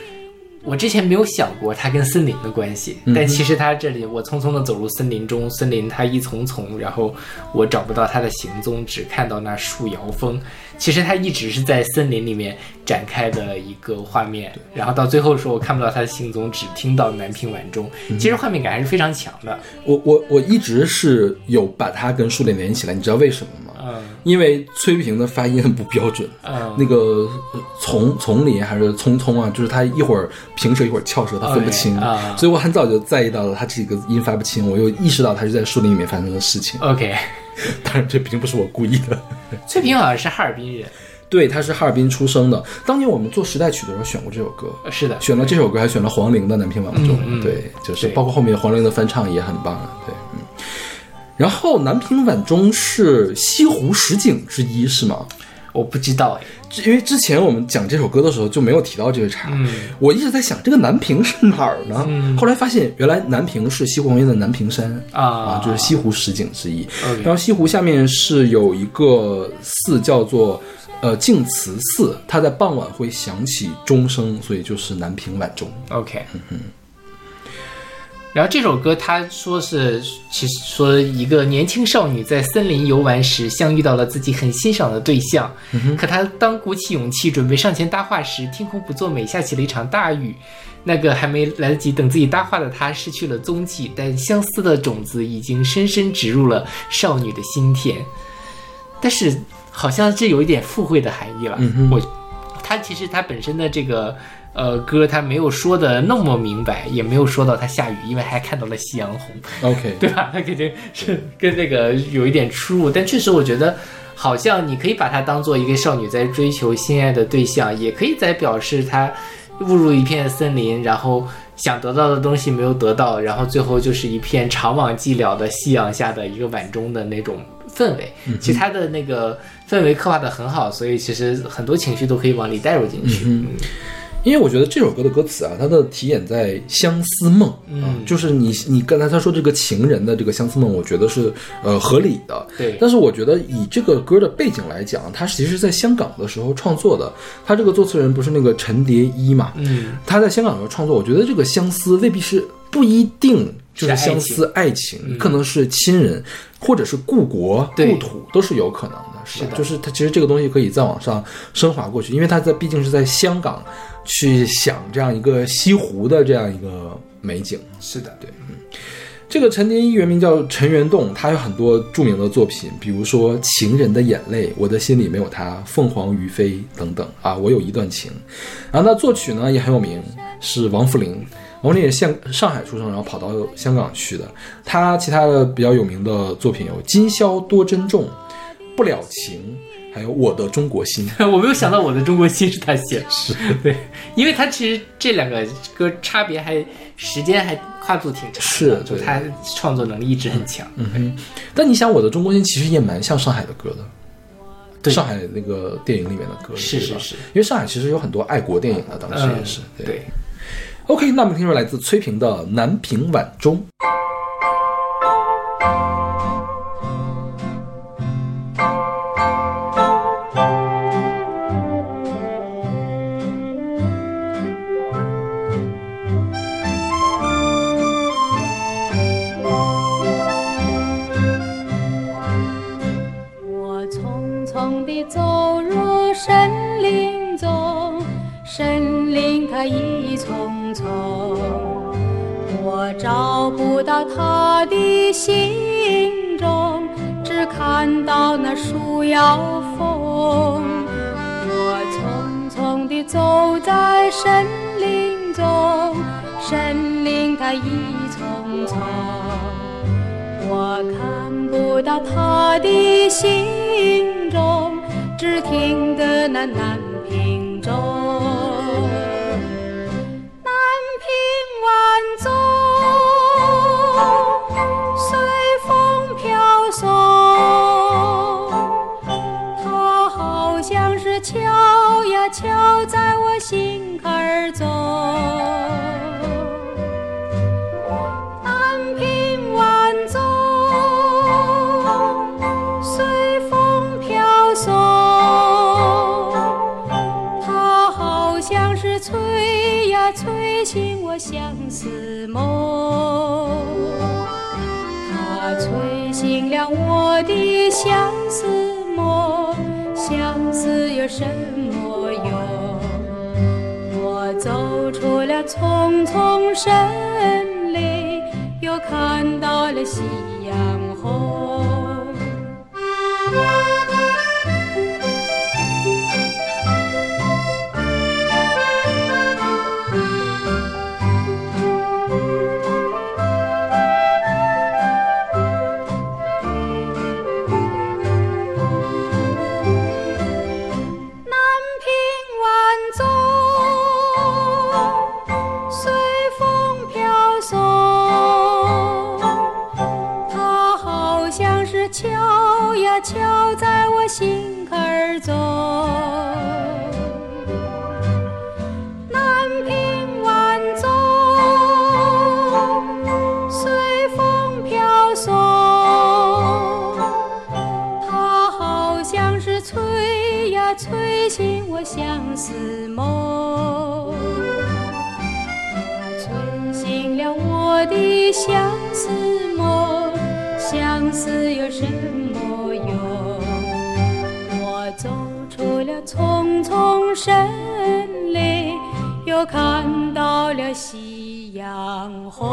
我之前没有想过它跟森林的关系。但其实它这里，我匆匆的走入森林中，森林它一丛丛，然后我找不到它的行踪，只看到那树摇风。其实它一直是在森林里面展开的一个画面，然后到最后的时候，我看不到它的行踪，只听到南屏晚钟。其实画面感还是非常强的。我我我一直是有把它跟树林连起来，你知道为什么吗？嗯因为崔萍的发音很不标准。嗯，那个呃丛丛林还是匆匆啊，就是他一会儿平舌一会儿翘舌，他分不清啊所以我很早就在意到了他这个音发不清，我又意识到他是在树林里面发生的事情。OK，<laughs> 当然，这并不是我故意的。崔萍好像是哈尔滨人。<laughs> 对，他是哈尔滨出生的。当年我们做时代曲的时候选过这首歌，呃是的，选了这首歌，还选了黄龄的《南屏晚钟》对，就是包括后面黄龄的翻唱也很棒啊。对，嗯。然后《南屏晚钟》是西湖十景之一，是吗？我不知道哎。因为之前我们讲这首歌的时候就没有提到这个茶，嗯我一直在想这个南屏是哪儿呢？嗯后来发现原来南屏是西湖旁边的南屏山啊就是西湖十景之一。然后西湖下面是有一个寺叫做呃净慈寺，它在傍晚会响起钟声，所以就是南屏晚钟。OK，然后这首歌他说是，其实说一个年轻少女在森林游玩时，相遇到了自己很欣赏的对象。可她当鼓起勇气准备上前搭话时，天空不作美，下起了一场大雨。那个还没来得及等自己搭话的她失去了踪迹，但相思的种子已经深深植入了少女的心田。但是好像这有一点附会的含义了。我，它其实它本身的这个呃歌，他没有说的那么明白，也没有说到他下雨，因为还看到了夕阳红，OK，<laughs> 对吧？他肯定是跟那个有一点出入，但确实我觉得。好像你可以把它当做一个少女在追求心爱的对象，也可以在表示她误入一片森林，然后想得到的东西没有得到，然后最后就是一片长往寂寥的夕阳下的一个晚钟的那种氛围。其实它的那个氛围刻画的很好，所以其实很多情绪都可以往里带入进去。嗯因为我觉得这首歌的歌词啊，它的题眼在相思梦，嗯啊，就是你你刚才他说这个情人的这个相思梦，我觉得是呃合理的。对但是我觉得以这个歌的背景来讲，它其实是在香港的时候创作的。他这个作词人不是那个陈蝶衣嘛？嗯，他在香港的时候创作，我觉得这个相思未必是不一定就是相思爱情，可能是亲人，或者是故国故土，都是有可能的，是吧？是的就是它其实这个东西可以再往上升华过去，因为它在毕竟是在香港去想这样一个西湖的这样一个美景。是的，对嗯这个陈蝶衣原名叫陈元栋，他有很多著名的作品，比如说《情人的眼泪》，我的心里没有他，《凤凰于飞》等等啊。我有一段情，然后他作曲呢也很有名，是王福林。王福林也是上上海出生，然后跑到香港去的。他其他的比较有名的作品有《今宵多珍重》《不了情》，还有《我的中国心》。<laughs> 我没有想到我的中国心是他写的，<laughs> 是 <laughs> 对，因为他其实这两个歌差别还时间还跨度挺长的，是对就他创作能力一直很强。嗯但你想，《我的中国心》其实也蛮像上海的歌的。对上海那个电影里面的歌，是是是因为上海其实有很多爱国电影的，当时嗯也是。对对，OK，那我们听说来自崔萍的《南屏晚钟》。心中，只看到那树摇风。我匆匆地走在森林中，森林它一丛丛。我看不到他的行踪，只听得那南屏钟。南屏晚钟，走，它好像是敲呀敲在我心坎中，南屏晚钟随风飘送，它好像是吹呀吹醒我乡。我的相思梦，相思有什么用？我走出了丛丛森林，又看到了夕阳红。好，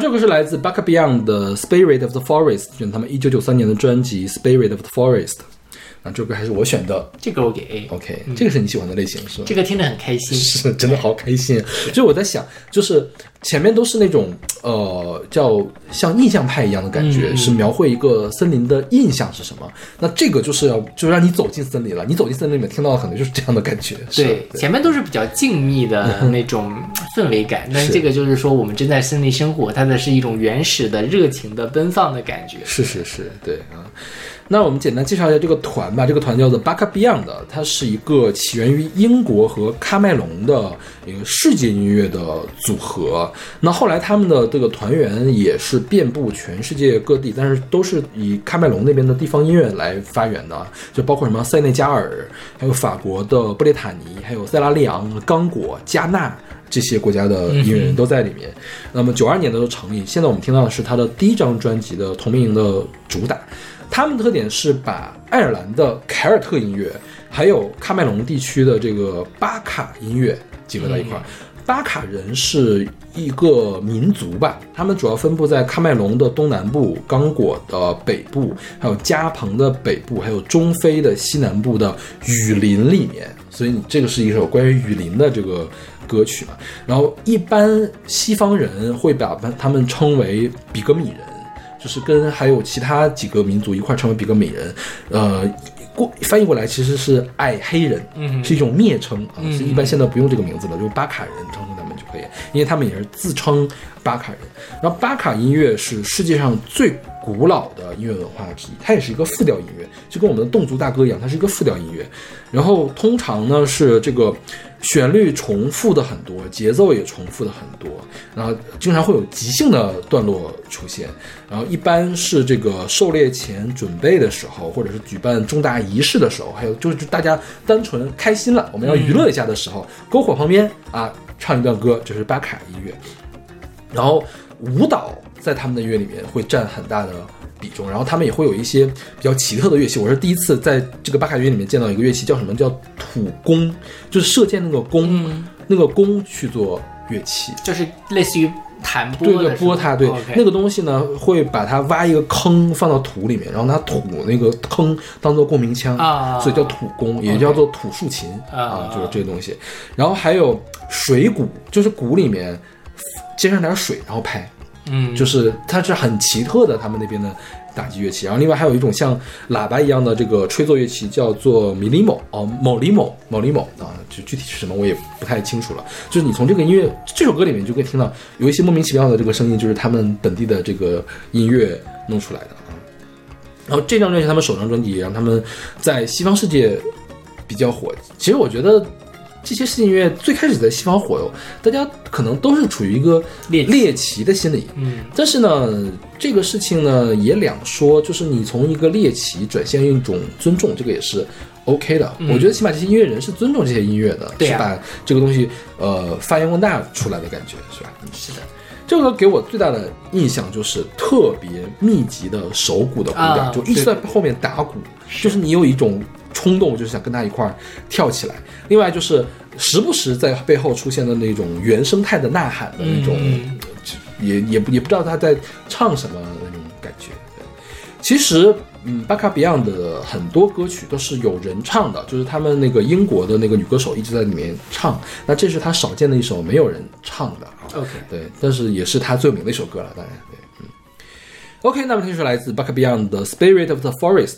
这个是来自 Buck Beyond 的《Spirit of the Forest》，选他们一九九三年的专辑《Spirit of the Forest》。那这首歌还是我选的这歌我给 A。，OK，、这个是你喜欢的类型是吧？这个听着很开心。是 <laughs> 真的好开心。就我在想，就是前面都是那种呃叫像印象派一样的感觉，是描绘一个森林的印象是什么。那这个就是要就让你走进森林了，你走进森林里面听到的可能就是这样的感觉。是对，前面都是比较静谧的那种氛围感，但是这个就是说我们正在森林生活，它的是一种原始的、热情的、奔放的感觉。是是是，对啊。那我们简单介绍一下这个团吧。这个团叫做 Baka Beyond，它是一个起源于英国和喀麦隆的一个世界音乐的组合。那后来他们的这个团员也是遍布全世界各地，但是都是以喀麦隆那边的地方音乐来发源的，就包括什么塞内加尔，还有法国的布列塔尼，还有塞拉利昂、刚果、加纳。这些国家的音乐人都在里面。那么九二年的时候成立，现在我们听到的是他的第一张专辑的同名的主打。他们的特点是把爱尔兰的凯尔特音乐，还有喀麦隆地区的这个巴卡音乐结合在一块儿。巴卡人是一个民族吧，他们主要分布在喀麦隆的东南部、刚果的北部，还有加蓬的北部，还有中非的西南部的雨林里面。所以你这个是一首关于雨林的这个歌曲嘛。然后一般西方人会把他们称为比格米人。就是跟还有其他几个民族一块成为比格美人，呃，过翻译过来其实是爱黑人，嗯是一种蔑称啊，是一般现在不用这个名字了，就巴卡人称呼他们就可以，因为他们也是自称巴卡人。然后巴卡音乐是世界上最古老的音乐文化之一，它也是一个复调音乐，就跟我们的侗族大歌一样，它是一个复调音乐。然后通常呢是这个旋律重复的很多，节奏也重复的很多，然后经常会有即兴的段落出现。然后一般是这个狩猎前准备的时候，或者是举办重大仪式的时候，还有就是大家单纯开心了，我们要娱乐一下的时候，篝火旁边啊唱一段歌，就是巴卡音乐。然后舞蹈在他们的乐里面会占很大的比重，然后他们也会有一些比较奇特的乐器。我是第一次在这个巴卡乐里面见到一个乐器，叫什么？叫土弓，就是射箭那个弓，那个弓去做乐器。就是类似于弹拨对对，拨它，对。那个东西呢，会把它挖一个坑放到土里面，然后拿土那个坑当做共鸣腔啊。所以叫土弓，也叫做土竖琴啊。就是这个东西。然后还有水鼓，就是鼓里面接上点水，然后拍，嗯，就是它是很奇特的，他们那边的打击乐器，然后另外还有一种像喇叭一样的这个吹奏乐器，叫做米里某哦，某里某某里某啊，就具体是什么我也不太清楚了。就是你从这个音乐这首歌里面就可以听到有一些莫名其妙的这个声音，就是他们本地的这个音乐弄出来的啊。然后这张专辑他们首张专辑也让他们在西方世界比较火。其实我觉得这些事情音乐最开始在西方火哟，大家可能都是处于一个猎奇。猎奇的心理。嗯，但是呢，这个事情呢也两说，就是你从一个猎奇转向一种尊重，这个也是 OK 的。我觉得起码这些音乐人是尊重这些音乐的，是把这个东西呃发扬光大出来的感觉，是吧？是的，这个歌给我最大的印象就是特别密集的手鼓的鼓点，啊就一直在后面打鼓，就是你有一种冲动，就是想跟他一块儿跳起来。另外就是时不时在背后出现的那种原生态的呐喊的那种，嗯也也也不知道他在唱什么那种感觉。对其实，嗯，巴卡 Beyond 的很多歌曲都是有人唱的，就是他们那个英国的那个女歌手一直在里面唱。那这是他少见的一首没有人唱的啊。OK 对，但是也是他最有名的一首歌了，当然对，嗯。OK，那么这是来自 Buck Beyond 的《Spirit of the Forest》。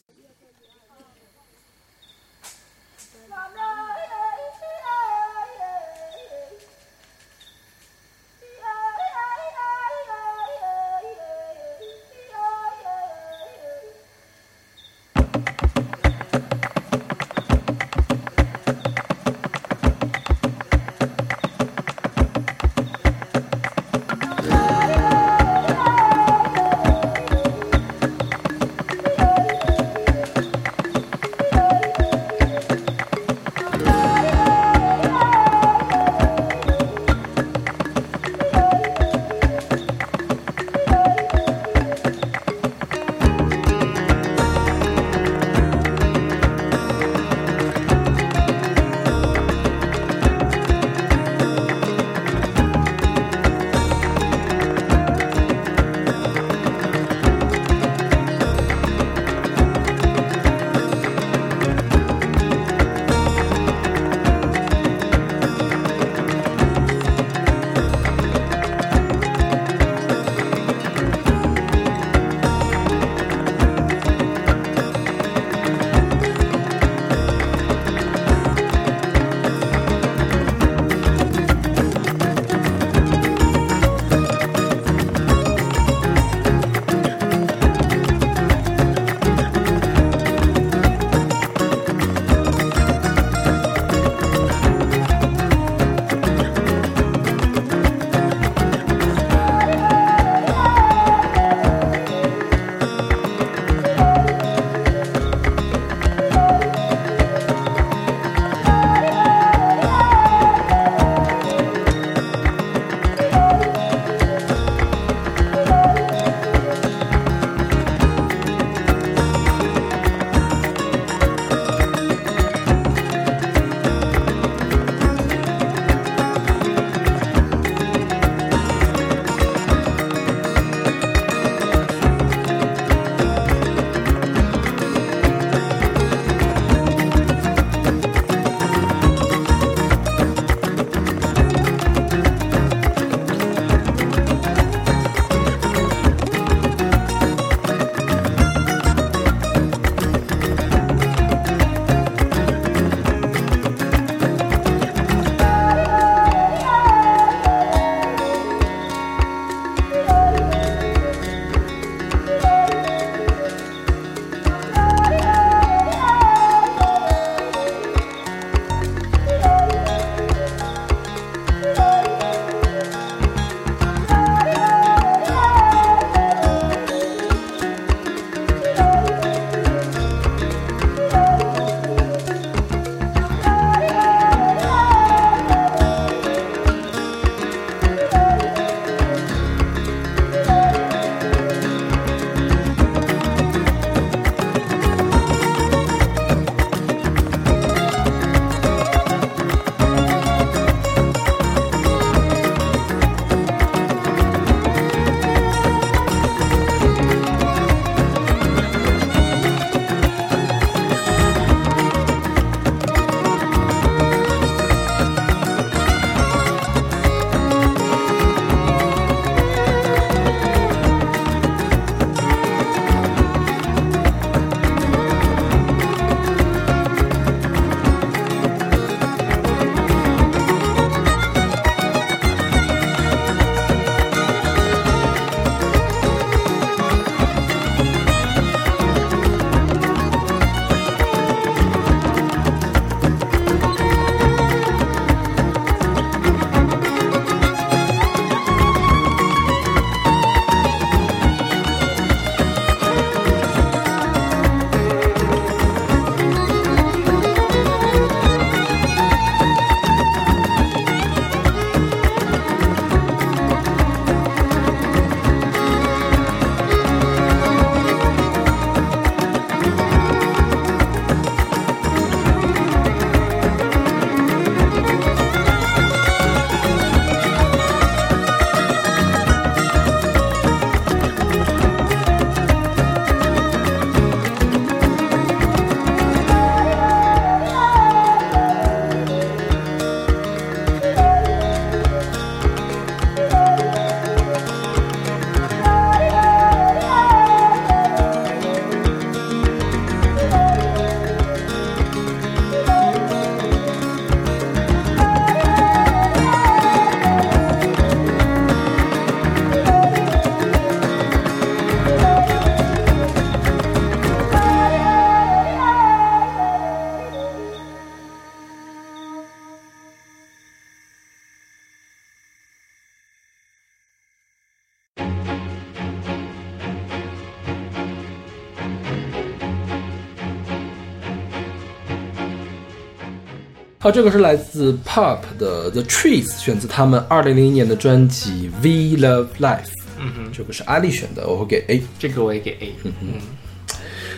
好，这个是来自 Pop 的 The Trees，选自他们二零零一年的专辑《We Love Life》。嗯哼，这个是阿丽选的，我会给 A。这个我也给 A。嗯哼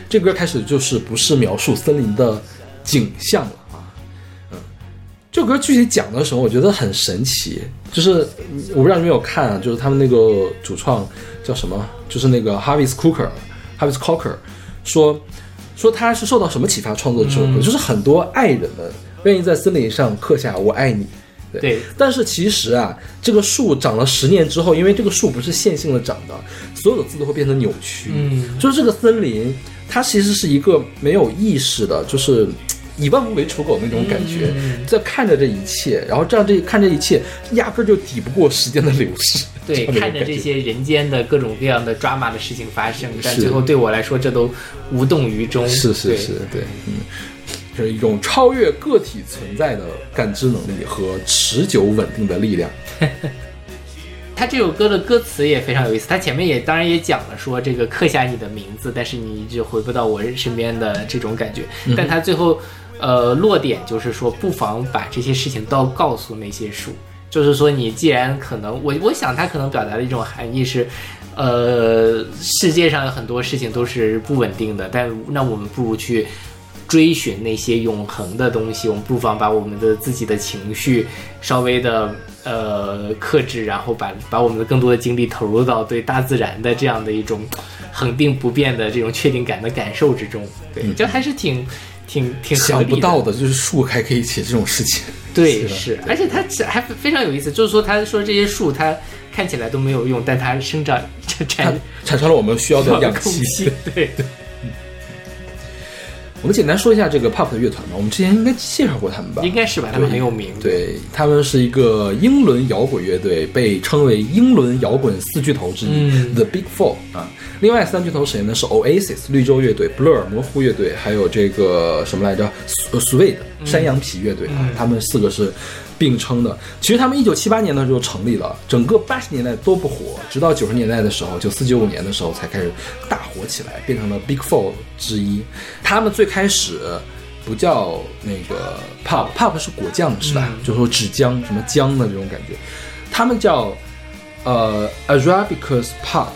这歌开始就是不是描述森林的景象了啊，嗯，这歌具体讲的时候，我觉得很神奇，就是嗯我不知道你们有看啊，就是他们那个主创叫什么，就是那个 Harvey Cooker，Harvey Cocker 说说他是受到什么启发创作这首歌，就是很多爱人们愿意在森林上刻下“我爱你”。对。但是其实啊，这个树长了十年之后，因为这个树不是线性的长的，所有的字都会变成扭曲。嗯，就是这个森林，它其实是一个没有意识的，就是以万物为刍狗那种感觉，嗯。在看着这一切，然后这样这看这一切，压根儿就抵不过时间的流逝。对，<laughs> 看着这些人间的各种各样的抓马的事情发生，但最后对我来说，这都无动于衷。对是是是，对，嗯，是一种超越个体存在的感知能力和持久稳定的力量。<laughs> 他这首歌的歌词也非常有意思，他前面也当然也讲了说这个刻下你的名字，但是你一直回不到我身边的这种感觉。但他最后呃落点就是说，不妨把这些事情都告诉那些树，就是说你既然可能我我想他可能表达的一种含义是。呃，世界上有很多事情都是不稳定的，但那我们不如去追寻那些永恒的东西，我们不妨把我们的自己的情绪稍微的呃克制，然后把把我们的更多的精力投入到对大自然的这样的一种恒定不变的这种确定感的感受之中。对，就还是挺挺挺想。不到的就是树还可以写这种事情。对，<laughs> 是，而且它这还非常有意思，就是说他说这些树它看起来都没有用，但它生长 <laughs> 产产生了我们需要的氧。<laughs> 气，对对。我们简单说一下这个 Pop 的乐团吧，我们之前应该介绍过他们吧？应该是吧，他们很有名。对他们是一个英伦摇滚乐队，被称为英伦摇滚四巨头之一、嗯 t h e Big Four 啊。另外三巨头谁呢？是 Oasis 绿洲乐队、Blur 模糊乐队，还有这个什么来着呃 Suede 山羊皮乐队啊。他们四个是并称的。其实他们一九七八年的时候成立了，整个八十年代都不火，直到九十年代的时候，九四九五年的时候才开始大火起来，变成了 Big Four 之一。他们最开始。不叫那个 pop，pop 是果酱是吧？嗯就说纸浆什么浆的这种感觉，他们叫呃 Arabicus pop，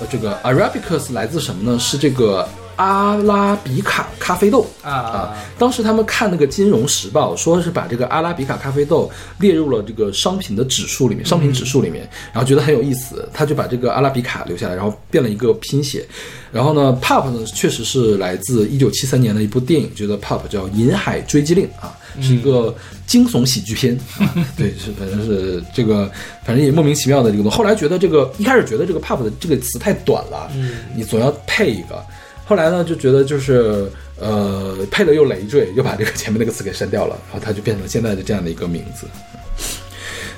呃这个 Arabicus 来自什么呢？是这个阿拉比卡咖啡豆啊当时他们看那个《金融时报》，说是把这个阿拉比卡咖啡豆列入了这个商品的指数里面，商品指数里面，然后觉得很有意思，他就把这个阿拉比卡留下来，然后变了一个拼写。然后呢，Pop 呢确实是来自一九七三年的一部电影，觉得 Pop 叫《银海追击令》啊，是一个惊悚喜剧片。啊、<laughs> 对，是反正是这个，反正也莫名其妙的这个东西。后来觉得这个一开始觉得这个 Pop 的这个词太短了，嗯你总要配一个。后来呢，就觉得就是呃配了又累赘，又把这个前面那个词给删掉了，然后它就变成现在的这样的一个名字。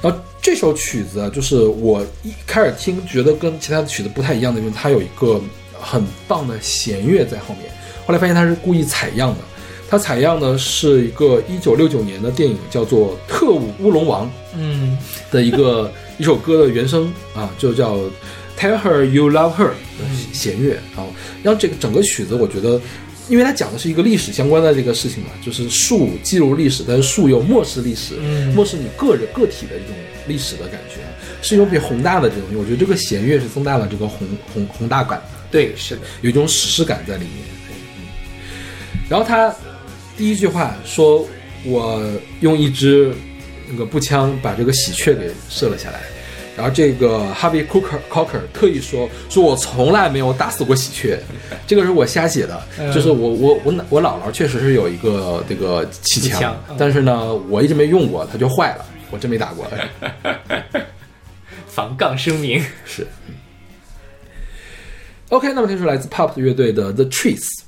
然后这首曲子啊，就是我一开始听觉得跟其他的曲子不太一样的，就是它有一个很棒的弦乐在后面。后来发现它是故意采样的，它采样呢是一个一九六九年的电影，叫做《特务乌龙王》嗯的一个一首歌的原声啊，就叫 Tell Her You Love Her 的弦乐啊。然后这个整个曲子，我觉得，因为它讲的是一个历史相关的这个事情嘛，就是树记录历史，但是树又漠视历史，嗯漠视你个人个体的一种历史的感觉，是一种比较宏大的这种。我觉得这个弦乐是增大了这个宏宏宏大感的。对，是的，有一种史诗感在里面。嗯，然后他第一句话说：“我用一支那个步枪把这个喜鹊给射了下来。”然后这个 Harvey Cooker Cocker 特意说：“说我从来没有打死过喜鹊，<laughs> 这个是我瞎写的。就是我我我我姥姥确实是有一个这个气枪，但是呢，我一直没用过，它就坏了，我真没打过。<laughs> ”防杠声明。是。OK，那么这是来自 Pop 乐队的 The Trees。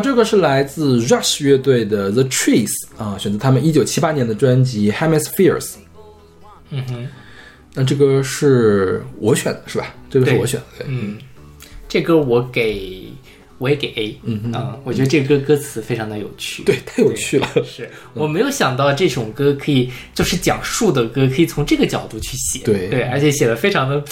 好，这个是来自 Rush 乐队的 The Trees 啊，选择他们一九七八年的专辑 Hemispheres。嗯哼，那这个是我选的，是吧？这个是我选的。对嗯，这歌我给我也给 A，嗯我觉得这歌歌词非常的有趣，对，太有趣了。是我没有想到这首歌可以就是讲树的歌，可以从这个角度去写，对对，而且写的非常的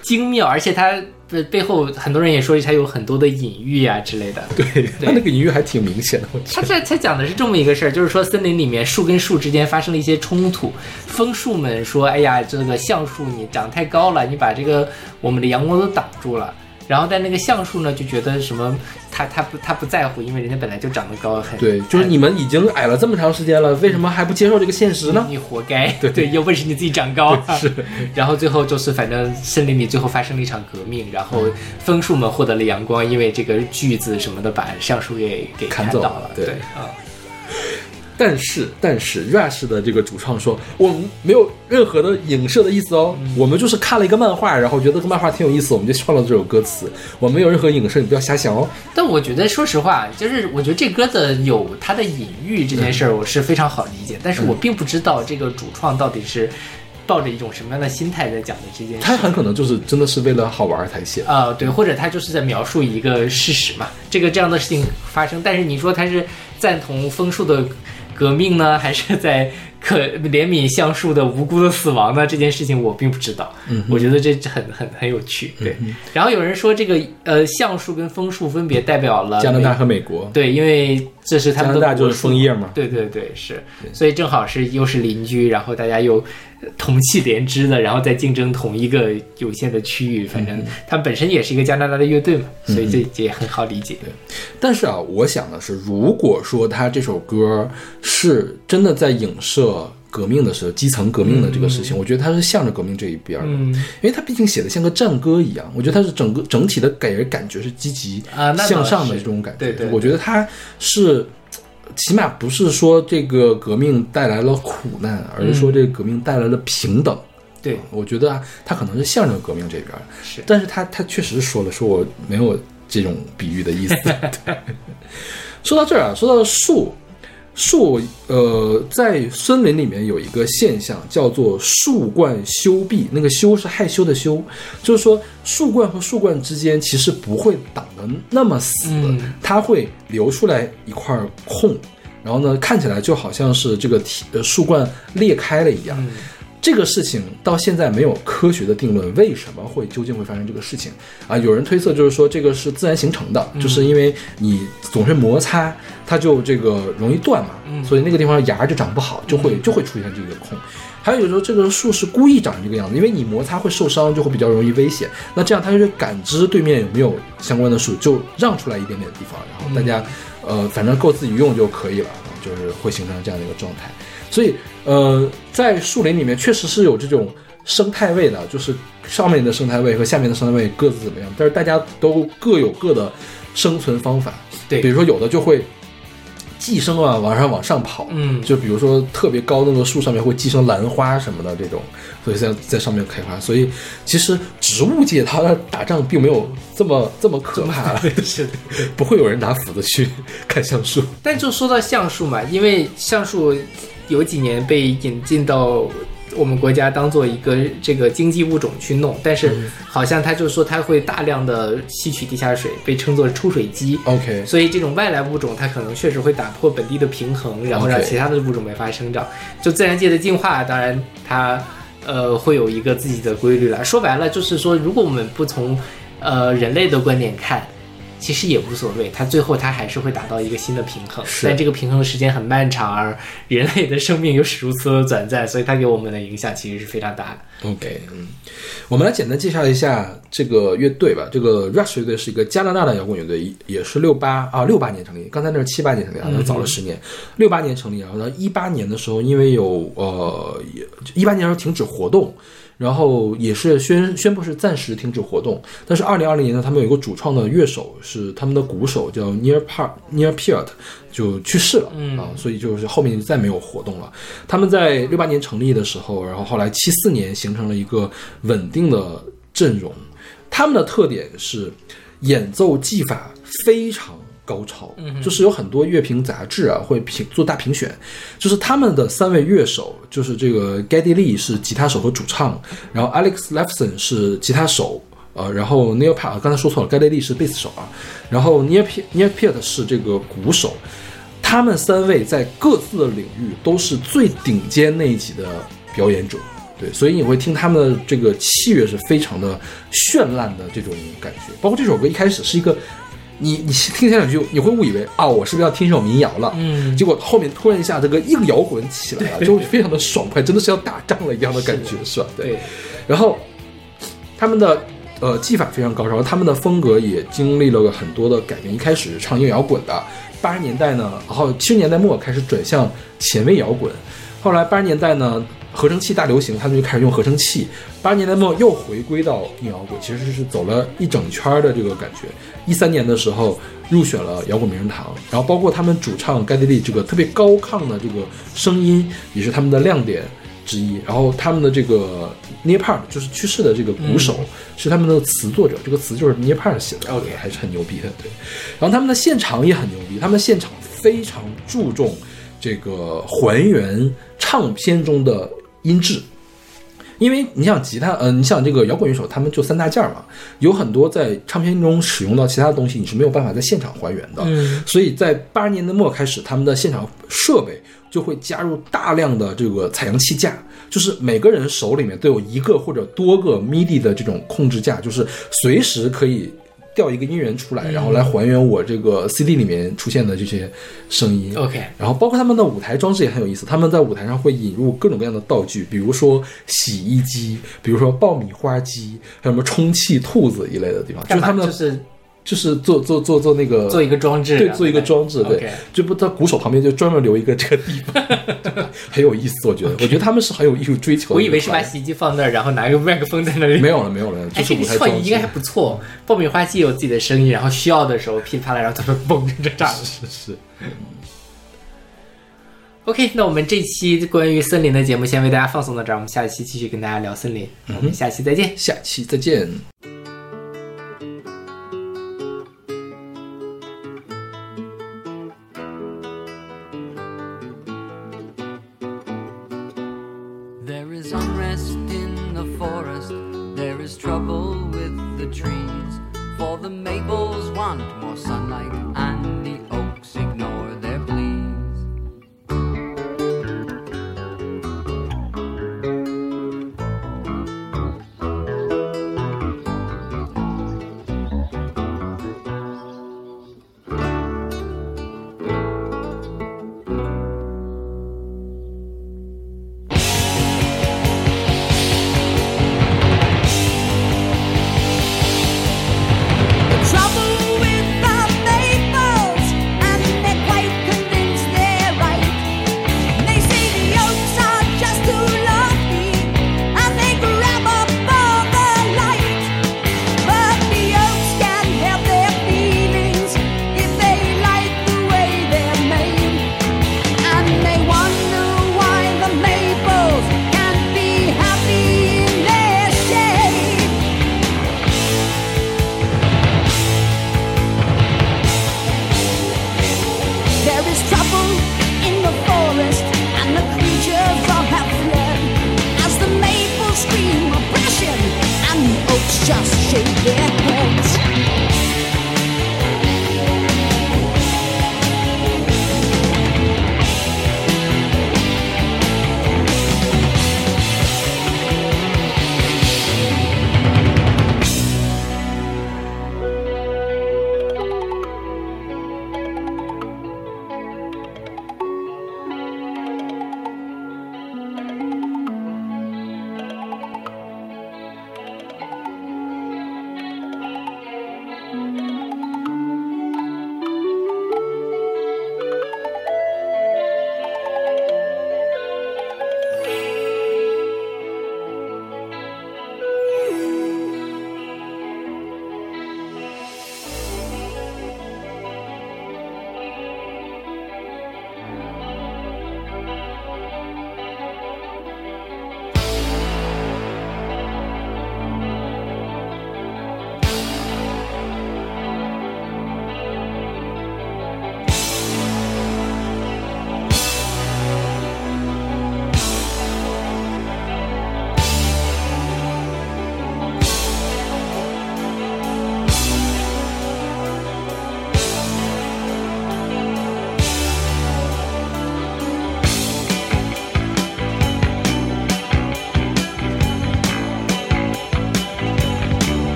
精妙，而且它背背后很多人也说它有很多的隐喻啊之类的，对，他那个隐喻还挺明显的，我觉他得。这他讲的是这么一个事儿，就是说森林里面树跟树之间发生了一些冲突，枫树们说：“哎呀，这个橡树你长太高了，你把这个我们的阳光都挡住了。”然后但那个橡树呢就觉得什么，他他不他不在乎，因为人家本来就长得高，很对，就是你们已经矮了这么长时间了，为什么还不接受这个现实呢？你活该，对 <laughs> 对，有本事你自己长高。<laughs> 是，然后最后就是反正森林里最后发生了一场革命，然后枫树们获得了阳光，因为这个锯子什么的把橡树给给砍倒了，对对啊。但是，但是 Rush 的这个主创说，我们没有任何的影射的意思哦，我们就是看了一个漫画，然后觉得这个漫画挺有意思，我们就创了这首歌词，我没有任何影射，你不要瞎想哦。但我觉得，说实话，就是我觉得这歌的有它的隐喻这件事儿，我是非常好理解，但是我并不知道这个主创到底是抱着一种什么样的心态在讲的这件事。他很可能就是真的是为了好玩才写。的。啊、对，或者他就是在描述一个事实嘛，这个这样的事情发生，但是你说他是赞同枫树的革命呢，还是在可怜悯橡树的无辜的死亡呢？这件事情我并不知道，嗯，我觉得这很很很有趣，对。然后有人说这个呃橡树跟枫树分别代表了加拿大和美国，对，因为这是他们的加拿大就是枫叶嘛。对对对，是，所以正好是又是邻居，然后大家又呃同气连枝的，然后再竞争同一个有限的区域。反嗯正他本身也是一个加拿大的乐队嘛，所以这这也很好理解。对但是啊，我想的是，如果说他这首歌是真的在影射革命的时候，基层革命的这个事情，我觉得他是向着革命这一边的，嗯因为他毕竟写的像个战歌一样，我觉得他是整个整体的给人感觉是积极啊向上的这种感觉。对对我觉得他是。起码不是说这个革命带来了苦难，而是说这个革命带来了平等。对，我觉得啊，他可能是向着革命这边但是他他确实说了，说我没有这种比喻的意思。<laughs> 对。说到这儿啊，说到树，树呃，在森林里面有一个现象叫做树冠休闭，那个休是害羞的羞，就是说树冠和树冠之间其实不会挡得那么死，嗯它会留出来一块空。然后呢，看起来就好像是这个体呃树冠裂开了一样，嗯这个事情到现在没有科学的定论，为什么会究竟会发生这个事情啊？有人推测就是说这个是自然形成的，就是因为你总是摩擦，它就这个容易断嘛，所以那个地方芽就长不好，就会就会出现这个空。还有时候这个树是故意长这个样子，因为你摩擦会受伤，就会比较容易危险。那这样它就感知对面有没有相关的树，就让出来一点点地方，然后大家、呃反正够自己用就可以了，就是会形成这样的一个状态。所以呃，在树林里面确实是有这种生态位的，就是上面的生态位和下面的生态位各自怎么样，但是大家都各有各的生存方法。对比如说有的就会寄生啊，往上往上跑，嗯就比如说特别高那个树上面会寄生兰花什么的这种，所以在在上面开花。所以其实植物界它的打仗并没有这么这么可怕，<laughs> 是。<laughs> 不会有人拿斧子去 <laughs> 砍橡树。但就说到橡树嘛，因为橡树有几年被引进到我们国家当做一个这个经济物种去弄，但是好像他就说他会大量的吸取地下水，被称作出水机。OK，所以这种外来物种，它可能确实会打破本地的平衡，然后让其他的物种没法生长。就自然界的进化，当然它呃会有一个自己的规律了。说白了，就是说，如果我们不从呃人类的观点看，其实也无所谓，它最后它还是会达到一个新的平衡。但这个平衡的时间很漫长，而人类的生命又是如此的短暂，所以它给我们的影响其实是非常大的。OK，嗯，我们来简单介绍一下这个乐队吧。这个 Rush 乐队是一个加拿大的摇滚乐队，也是六八啊六八年成立，刚才那是七八年成立啊，那早了十年。六八年成立，然后到一八年的时候，因为有呃一八年的时候停止活动。然后也是宣宣布是暂时停止活动，但是二零二零年呢，他们有一个主创的乐手是他们的鼓手叫 Near Part Near Peart 就去世了，嗯啊，所以就是后面就再没有活动了。他们在六八年成立的时候，然后后来七四年形成了一个稳定的阵容。他们的特点是演奏技法非常高潮，就是有很多乐评杂志啊会评做大评选，就是他们的三位乐手，就是这个 Geddy Lee 是吉他手和主唱，然后 Alex Lifeson 是吉他手。呃，然后 Neil Peart 刚才说错了，Geddy Lee 是贝斯手啊，然后 Neil Pe- Neil Peart 是这个鼓手，他们三位在各自的领域都是最顶尖那一级的表演者，对，所以你会听他们的这个器乐是非常的绚烂的这种感觉。包括这首歌一开始是一个，你你听前两句你会误以为啊，我是不是要听一首民谣了？嗯结果后面突然一下这个硬摇滚起来了，就会非常的爽快，真的是要打仗了一样的感觉，是吧？对。对，然后他们的呃技法非常高超，他们的风格也经历了很多的改变。一开始唱硬摇滚的，八十年代呢，然后七十年代末开始转向前卫摇滚，后来八十年代呢。合成器大流行，他们就开始用合成器。八十年代末又回归到硬摇滚，其实是走了一整圈儿的这个感觉。一三年的时候入选了摇滚名人堂，然后包括他们主唱盖蒂利这个特别高亢的这个声音，也是他们的亮点之一。然后他们的这个 Neil Peart 就是去世的这个鼓手，是他们的词作者，这个词就是 Neil Peart 写的 OK 还是很牛逼的。对，然后他们的现场也很牛逼，他们现场非常注重这个还原唱片中的音质。因为你想吉他，呃，你想这个摇滚乐手，他们就三大件儿嘛，有很多在唱片中使用到其他的东西，你是没有办法在现场还原的。嗯所以在八十年代末开始，他们的现场设备就会加入大量的这个采样器架，就是每个人手里面都有一个或者多个 MIDI 的这种控制架，就是随时可以调一个音源出来，然后来还原我这个 CD 里面出现的这些声音。OK 然后包括他们的舞台装置也很有意思，他们在舞台上会引入各种各样的道具，比如说洗衣机，比如说爆米花机，还有什么充气兔子一类的地方，就是他们就是就是做做做做那个做一个装置，对，做一个装置，对就不在鼓手旁边就专门留一个这个地方，<laughs> 很有意思，我觉得，我觉得他们是很有艺术追求的。我以为是把洗衣机放那儿，然后拿一个麦克风在那里。没有了，没有了，哎，就是这个舞台装置创意应该还。不错。爆米花机有自己的声音，然后需要的时候噼啪啦，然后他们嘣就炸了。<laughs> 是是，OK，那我们这期关于森林的节目先为大家放送到这儿，我们下一期继续跟大家聊森林。我们下期再见。下期再见。